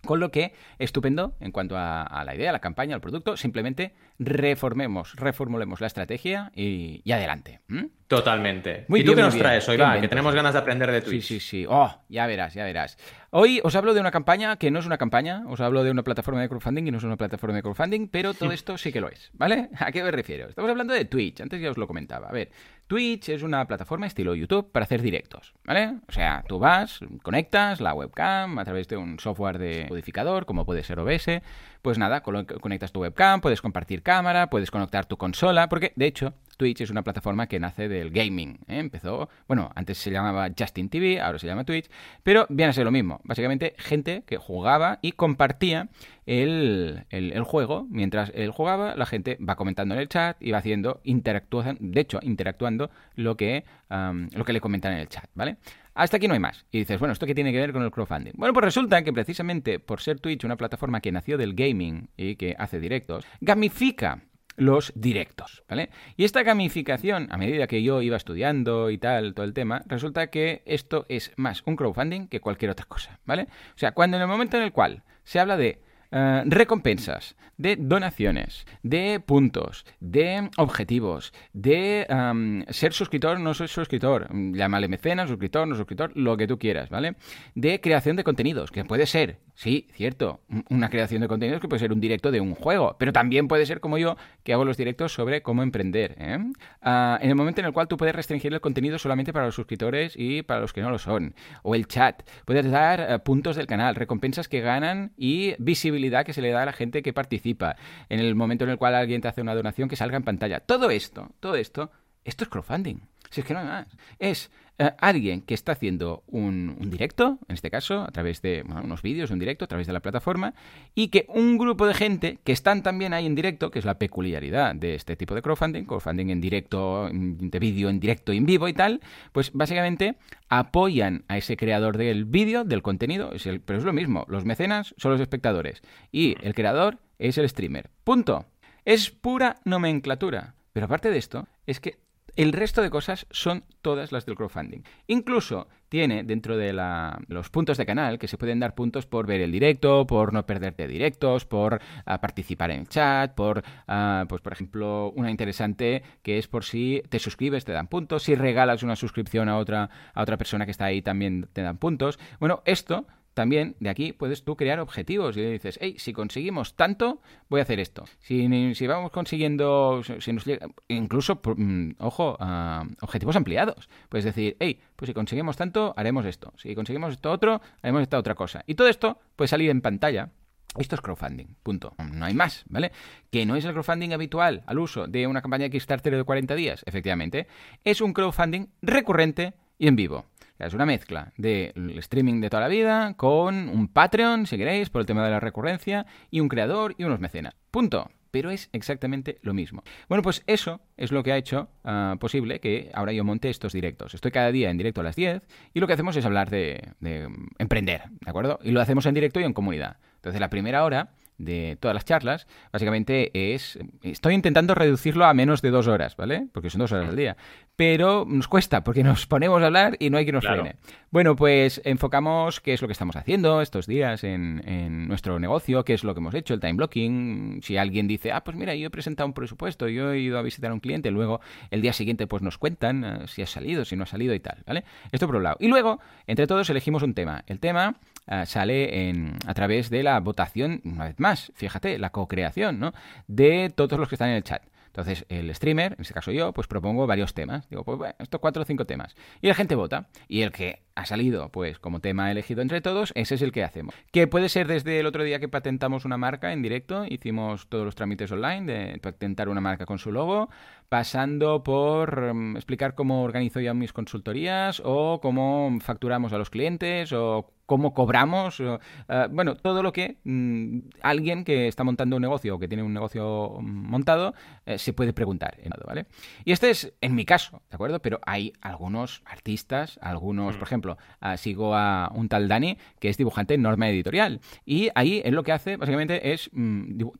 Con lo que, estupendo en cuanto a, a, la idea, la campaña, al producto, simplemente reformemos, reformulemos la estrategia y, adelante. Totalmente. Muy ¿Y tú qué nos traes hoy, va? Que tenemos ganas de aprender de Twitch. Sí, sí, sí. Oh, ya verás, ya verás. Hoy os hablo de una campaña que no es una campaña, os hablo de una plataforma de crowdfunding y no es una plataforma de crowdfunding, pero todo esto sí que lo es, ¿vale? ¿A qué me refiero? Estamos hablando de Twitch, antes ya os lo comentaba. A ver, Twitch es una plataforma estilo YouTube para hacer directos, ¿vale? O sea, tú vas, conectas la webcam a través de un software de codificador, como puede ser OBS, pues nada, conectas tu webcam, puedes compartir cámara, puedes conectar tu consola, porque de hecho Twitch es una plataforma que nace del gaming. ¿eh? Empezó, bueno, antes se llamaba Justin TV, ahora se llama Twitch, pero viene a ser lo mismo. Básicamente, gente que jugaba y compartía el, juego. Mientras él jugaba, la gente va comentando en el chat y va haciendo, interactuando, de hecho, interactuando lo que, lo que le comentan en el chat, ¿vale? Hasta aquí no hay más. Y dices, bueno, ¿esto qué tiene que ver con el crowdfunding? Bueno, pues resulta que precisamente por ser Twitch una plataforma que nació del gaming y que hace directos, gamifica los directos, ¿vale? Y esta gamificación, a medida que yo iba estudiando y tal, todo el tema, resulta que esto es más un crowdfunding que cualquier otra cosa, ¿vale? O sea, cuando en el momento en el cual se habla de eh, recompensas, de donaciones, de puntos, de objetivos, de ser suscriptor, no ser suscriptor, llámale mecenas, suscriptor, no suscriptor, lo que tú quieras, ¿vale? De creación de contenidos, que puede ser Sí, cierto. Una creación de contenidos que puede ser un directo de un juego, pero también puede ser como yo, que hago los directos sobre cómo emprender. ¿eh? Ah, en el momento en el cual tú puedes restringir el contenido solamente para los suscriptores y para los que no lo son. O el chat. Puedes dar eh, puntos del canal, recompensas que ganan y visibilidad que se le da a la gente que participa. En el momento en el cual alguien te hace una donación que salga en pantalla. Todo esto, todo esto, esto es crowdfunding. Si es que no hay más. Es eh, alguien que está haciendo un, directo, en este caso, a través de unos vídeos, un directo, a través de la plataforma, y que un grupo de gente que están también ahí en directo, que es la peculiaridad de este tipo de crowdfunding, crowdfunding en directo, de vídeo en directo y en vivo y tal, pues básicamente apoyan a ese creador del vídeo, del contenido, es el, pero es lo mismo, los mecenas son los espectadores y el creador es el streamer. Punto. Es pura nomenclatura. Pero aparte de esto, es que el resto de cosas son todas las del crowdfunding. Incluso tiene dentro de los puntos de canal que se pueden dar puntos por ver el directo, por no perderte directos, por ah, participar en el chat, por, ah, pues por ejemplo, una interesante que es por si te suscribes te dan puntos, si regalas una suscripción a otra, a otra persona que está ahí también te dan puntos. Bueno, esto también de aquí puedes tú crear objetivos y dices, hey, si conseguimos tanto, voy a hacer esto. Si, si vamos consiguiendo, si nos incluso, mm, ojo, objetivos ampliados. Puedes decir, hey, pues si conseguimos tanto, haremos esto. Si conseguimos esto otro, haremos esta otra cosa. Y todo esto puede salir en pantalla. Esto es crowdfunding, punto. No hay más, ¿vale? Que no es el crowdfunding habitual al uso de una campaña de Kickstarter de 40 días, efectivamente. Es un crowdfunding recurrente y en vivo. Es una mezcla del streaming de toda la vida con un Patreon, si queréis, por el tema de la recurrencia, y un creador y unos mecenas. Punto pero es exactamente lo mismo. Bueno, pues eso es lo que ha hecho ah, posible que ahora yo monte estos directos. Estoy cada día en directo a las 10 y lo que hacemos es hablar de, de emprender, ¿de acuerdo? Y lo hacemos en directo y en comunidad. Entonces, la primera hora de todas las charlas, básicamente es, estoy intentando reducirlo a menos de dos horas, ¿vale? Porque son dos horas al día. Pero nos cuesta, porque nos ponemos a hablar y no hay que nos frene. Bueno, pues enfocamos qué es lo que estamos haciendo estos días en, en, nuestro negocio, qué es lo que hemos hecho, el time blocking. Si alguien dice, ah, pues mira, yo he presentado un presupuesto, yo he ido a visitar a un cliente, luego el día siguiente pues nos cuentan eh, si ha salido, si no ha salido y tal, ¿vale? Esto por un lado. Y luego, entre todos, elegimos un tema. El tema eh, sale en, a través de la votación, una vez más, fíjate, la co-creación, ¿no? De todos los que están en el chat. Entonces, el streamer, en este caso yo, pues propongo varios temas. Digo, pues bueno, estos cuatro o cinco temas. Y la gente vota. Y el que ha salido, pues, como tema elegido entre todos, ese es el que hacemos. Que puede ser desde el otro día que patentamos una marca en directo, hicimos todos los trámites online de patentar una marca con su logo, pasando por mm, explicar cómo organizo ya mis consultorías o cómo facturamos a los clientes o cómo cobramos, eh, bueno, todo lo que mm, alguien que está montando un negocio o que tiene un negocio montado eh, se puede preguntar, ¿vale? Y este es en mi caso, ¿de acuerdo? Pero hay algunos artistas, algunos, por mm. Sigo a un tal Dani que es dibujante en norma editorial y ahí él lo que hace básicamente es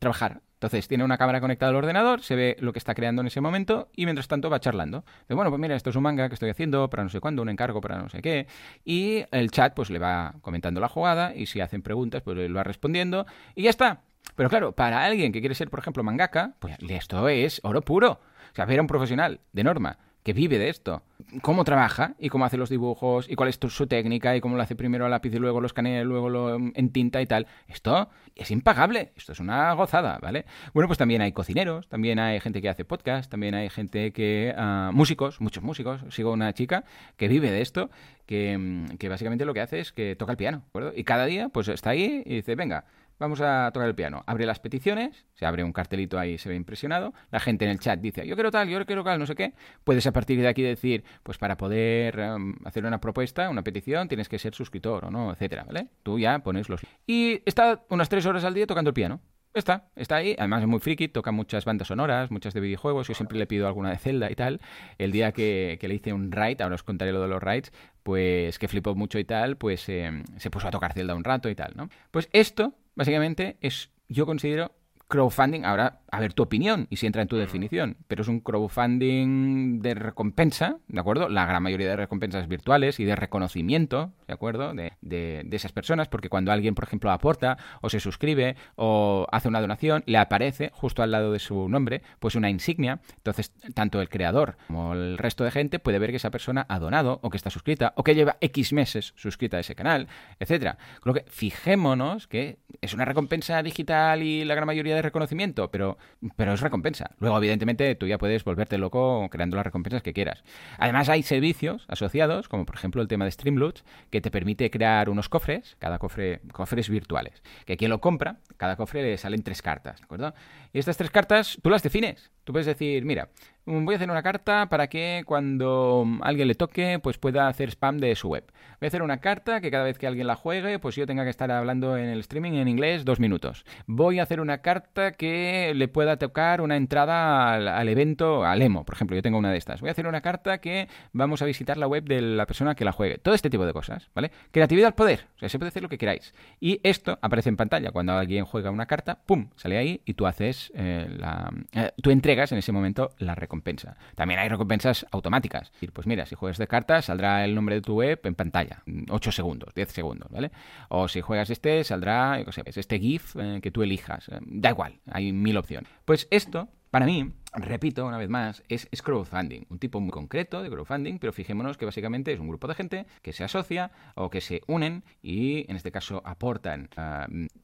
trabajar entonces tiene una cámara conectada al ordenador, se ve lo que está creando en ese momento y mientras tanto va charlando. De, bueno, pues mira, esto es un manga que estoy haciendo para no sé cuándo, un encargo para no sé qué. Y el chat pues le va comentando la jugada y si hacen preguntas pues él va respondiendo y ya está. Pero claro, para alguien que quiere ser, por ejemplo, mangaka, pues esto es oro puro. O sea, ver a un profesional de norma que vive de esto, cómo trabaja y cómo hace los dibujos y cuál es su técnica y cómo lo hace primero a lápiz y luego lo escanea y luego lo en tinta y tal. Esto es impagable, esto es una gozada, ¿vale? Bueno, pues también hay cocineros, también hay gente que hace podcast, también hay gente que... Ah, músicos, muchos músicos. Sigo una chica que vive de esto, que, que básicamente lo que hace es que toca el piano, ¿de acuerdo? Y cada día pues está ahí y dice, venga, vamos a tocar el piano. Abre las peticiones, se abre un cartelito ahí, se ve impresionado. La gente en el chat dice, yo quiero tal, yo quiero tal, no sé qué. Puedes a partir de aquí decir, pues para poder em, hacer una propuesta, una petición, tienes que ser suscriptor o no, etcétera, ¿vale? Tú ya pones los... Y está unas tres horas al día tocando el piano. Está, está ahí. Además es muy friki, toca muchas bandas sonoras, muchas de videojuegos. Yo siempre le pido alguna de Zelda y tal. El día que, le hice un raid, ahora os contaré lo de los raids, pues que flipó mucho y tal, pues em, se puso a tocar Zelda un rato y tal, ¿no? Pues esto, básicamente, es, yo considero, crowdfunding, ahora a ver tu opinión y si entra en tu definición, pero es un crowdfunding de recompensa, ¿de acuerdo? La gran mayoría de recompensas virtuales y de reconocimiento, ¿de acuerdo? De, de, esas personas, porque cuando alguien, por ejemplo, aporta o se suscribe o hace una donación, le aparece justo al lado de su nombre, pues una insignia. Entonces, tanto el creador como el resto de gente puede ver que esa persona ha donado o que está suscrita o que lleva X meses suscrita a ese canal, etcétera. Creo que fijémonos que es una recompensa digital y la gran mayoría de reconocimiento, pero, pero es recompensa. Luego, evidentemente, tú ya puedes volverte loco creando las recompensas que quieras. Además, hay servicios asociados, como por ejemplo el tema de Streamloots, que te permite crear unos cofres, cada cofre, cofres virtuales, que quien lo compra, cada cofre le salen tres cartas, ¿de acuerdo? Y estas tres cartas tú las defines. Tú puedes decir, mira, Mm, voy a hacer una carta para que cuando alguien le toque, pues pueda hacer spam de su web. Voy a hacer una carta que cada vez que alguien la juegue, pues yo tenga que estar hablando en el streaming en inglés dos minutos. Voy a hacer una carta que le pueda tocar una entrada al, evento, al emo, por ejemplo, yo tengo una de estas. Voy a hacer una carta que vamos a visitar la web de la persona que la juegue. Todo este tipo de cosas, ¿vale? Creatividad al poder, o sea, se puede hacer lo que queráis. Y esto aparece en pantalla. Cuando alguien juega una carta, ¡pum! Sale ahí y tú haces eh, la... Eh, tú en ese momento la recompensa. También hay recompensas automáticas. Pues mira, si juegas de cartas, saldrá el nombre de tu web en pantalla. 8 segundos, 10 segundos, ¿vale? O si juegas este, saldrá, yo sé, este GIF eh, que tú elijas. Eh, da igual, hay mil opciones. Pues esto, para mí, repito una vez más, es, crowdfunding, un tipo muy concreto de crowdfunding, pero fijémonos que básicamente es un grupo de gente que se asocia o que se unen y en este caso aportan,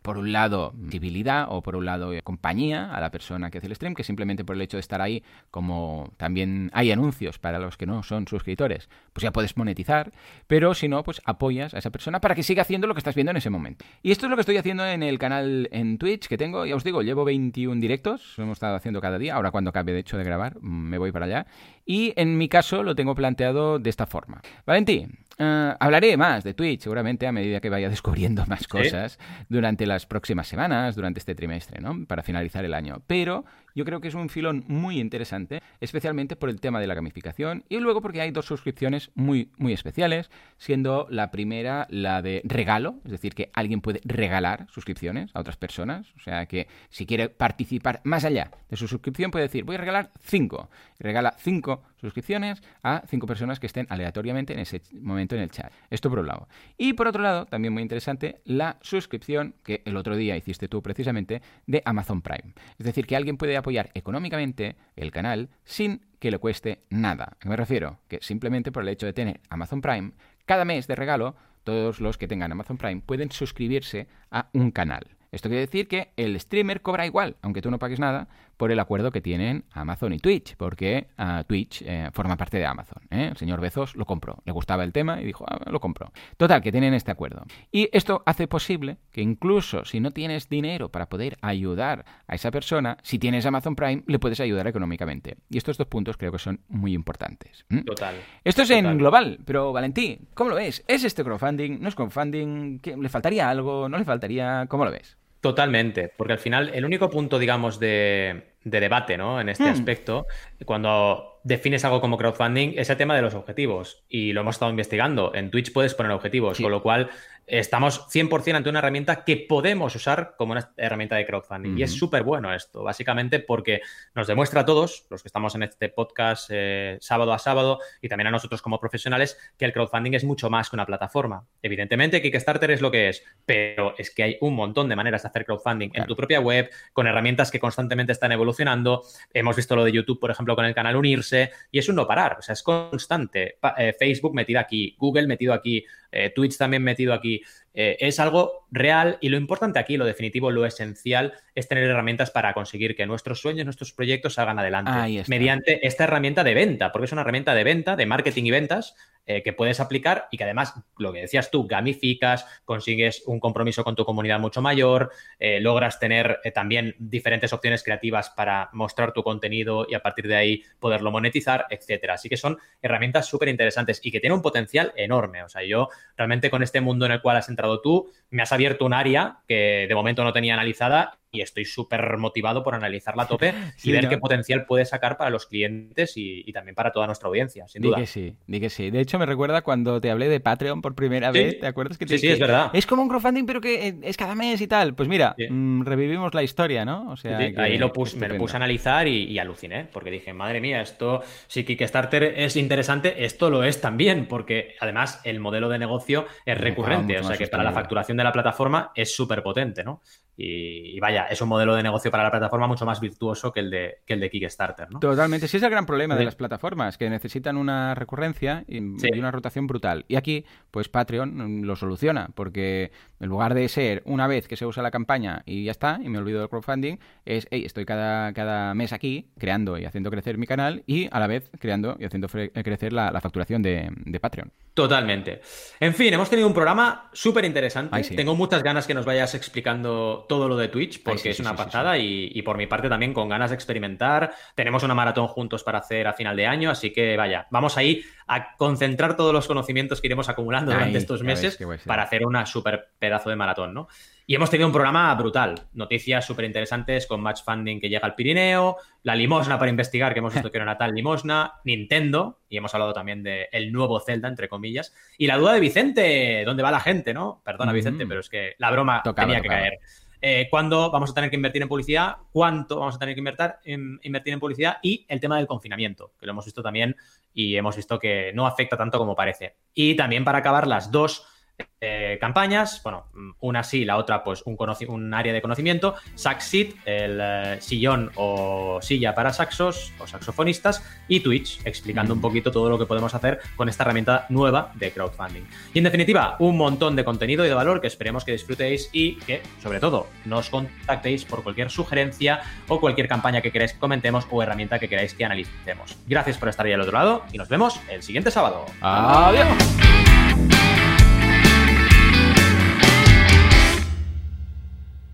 por un lado, visibilidad o por un lado, compañía a la persona que hace el stream, que simplemente por el hecho de estar ahí, como también hay anuncios para los que no son suscriptores, pues ya puedes monetizar, pero si no, pues apoyas a esa persona para que siga haciendo lo que estás viendo en ese momento. Y esto es lo que estoy haciendo en el canal en Twitch que tengo, ya os digo, llevo 21 directos, hemos estado haciendo cada día, ahora cuando de hecho de grabar, me voy para allá. Y en mi caso lo tengo planteado de esta forma. Valentín, eh, hablaré más de Twitch seguramente a medida que vaya descubriendo más cosas durante las próximas semanas, durante este trimestre, ¿no? Para finalizar el año. Pero yo creo que es un filón muy interesante, especialmente por el tema de la gamificación y luego porque hay dos suscripciones muy, muy especiales, siendo la primera la de regalo, es decir, que alguien puede regalar suscripciones a otras personas, o sea que si quiere participar más allá de su suscripción puede decir, voy a regalar cinco, regala cinco suscripciones a cinco personas que estén aleatoriamente en ese momento en el chat. Esto por un lado. Y por otro lado, también muy interesante, la suscripción que el otro día hiciste tú precisamente de Amazon Prime. Es decir, que alguien puede apoyar económicamente el canal sin que le cueste nada. ¿A qué me refiero? Que simplemente por el hecho de tener Amazon Prime, cada mes de regalo, todos los que tengan Amazon Prime pueden suscribirse a un canal. Esto quiere decir que el streamer cobra igual, aunque tú no pagues nada, por el acuerdo que tienen Amazon y Twitch, porque uh, Twitch eh, forma parte de Amazon. ¿eh? El señor Bezos lo compró, le gustaba el tema y dijo, ah, lo compró. Total, que tienen este acuerdo. Y esto hace posible que incluso si no tienes dinero para poder ayudar a esa persona, si tienes Amazon Prime, le puedes ayudar económicamente. Y estos dos puntos creo que son muy importantes. Total. Esto es en global, pero Valentí, ¿cómo lo ves? ¿Es este crowdfunding? ¿No es crowdfunding? ¿Le faltaría algo? ¿No le faltaría? ¿Cómo lo ves? Totalmente, porque al final el único punto, digamos, de, debate, ¿no? En este hmm. aspecto, cuando cuando defines algo como crowdfunding es el tema de los objetivos. Y lo hemos estado investigando. En Twitch puedes poner objetivos, con lo cual estamos 100% ante una herramienta que podemos usar como una herramienta de crowdfunding. Y es súper bueno esto, básicamente porque nos demuestra a todos, los que estamos en este podcast eh, sábado a sábado, y también a nosotros como profesionales, que el crowdfunding es mucho más que una plataforma. Evidentemente, Kickstarter es lo que es, pero es que hay un montón de maneras de hacer crowdfunding en tu propia web, con herramientas que constantemente están evolucionando. Hemos visto lo de YouTube, por ejemplo, con el canal Unirse, y es un no parar, o sea, es constante. Eh, Facebook metido aquí, Google metido aquí, eh, Twitch también metido aquí. Eh, es algo real y lo importante aquí, lo definitivo, lo esencial, es tener herramientas para conseguir que nuestros sueños, nuestros proyectos salgan adelante mediante esta herramienta de venta, porque es una herramienta de venta, de marketing y ventas eh, que puedes aplicar y que además, lo que decías tú, gamificas, consigues un compromiso con tu comunidad mucho mayor, logras tener también diferentes opciones creativas para mostrar tu contenido y a partir de ahí poderlo monetizar, etcétera. Así que son herramientas súper interesantes y que tienen un potencial enorme. O sea, yo realmente con este mundo en el cual has entrado tú, me has abierto un área que de momento no tenía analizada y estoy súper motivado por analizarla a tope y ver qué potencial puede sacar para los clientes y, también para toda nuestra audiencia, sin duda. Di que sí, di que sí. De hecho, me recuerda cuando te hablé de Patreon por primera vez, ¿te acuerdas? Que sí, sí, es verdad. Es como un crowdfunding, pero que es cada mes y tal. Pues mira, mm, revivimos la historia, ¿no? O sea, ahí lo puse, me lo puse a analizar y, aluciné, porque dije, madre mía, esto, si Kickstarter es interesante, esto lo es también, porque además el modelo de negocio es recurrente, o sea que para la facturación de la plataforma es súper potente, ¿no? Y, vaya, es un modelo de negocio para la plataforma mucho más virtuoso que el de, que el de Kickstarter, ¿no? Totalmente. Sí, es el gran problema de las plataformas, que necesitan una recurrencia y, una rotación brutal. Y aquí, pues Patreon lo soluciona, porque en lugar de ser una vez que se usa la campaña y ya está, y me olvido del crowdfunding, es, hey, estoy cada, cada mes aquí creando y haciendo crecer mi canal y a la vez creando y haciendo crecer la, facturación de, Patreon. Totalmente. En fin, hemos tenido un programa súper interesante. Tengo muchas ganas que nos vayas explicando todo lo de Twitch, porque es una pasada y, por mi parte también con ganas de experimentar. Tenemos una maratón juntos para hacer a final de año, así que vaya, vamos ahí a concentrar todos los conocimientos que iremos acumulando durante estos meses para hacer una súper pedazo de maratón, ¿no? Y hemos tenido un programa brutal. Noticias súper interesantes con Match Funding que llega al Pirineo, la limosna para investigar, que hemos visto que era una tal limosna, Nintendo, y hemos hablado también del el nuevo Zelda, entre comillas, y la duda de Vicente, ¿dónde va la gente, no? Perdona, Vicente, pero es que la broma tenía que caer. Eh, ¿Cuándo vamos a tener que invertir en publicidad? ¿Cuánto vamos a tener que invertir en, invertir en publicidad? Y el tema del confinamiento, que lo hemos visto también y hemos visto que no afecta tanto como parece. Y también para acabar las dos eh, campañas, bueno, una sí, la otra pues un, un área de conocimiento, Saxit, el eh, sillón o silla para saxos o saxofonistas, y Twitch, explicando un poquito todo lo que podemos hacer con esta herramienta nueva de crowdfunding. Y en definitiva, un montón de contenido y de valor que esperemos que disfrutéis y que, sobre todo, nos contactéis por cualquier sugerencia o cualquier campaña que queráis que comentemos o herramienta que queráis que analicemos. Gracias por estar ahí al otro lado y nos vemos el siguiente sábado. Adiós.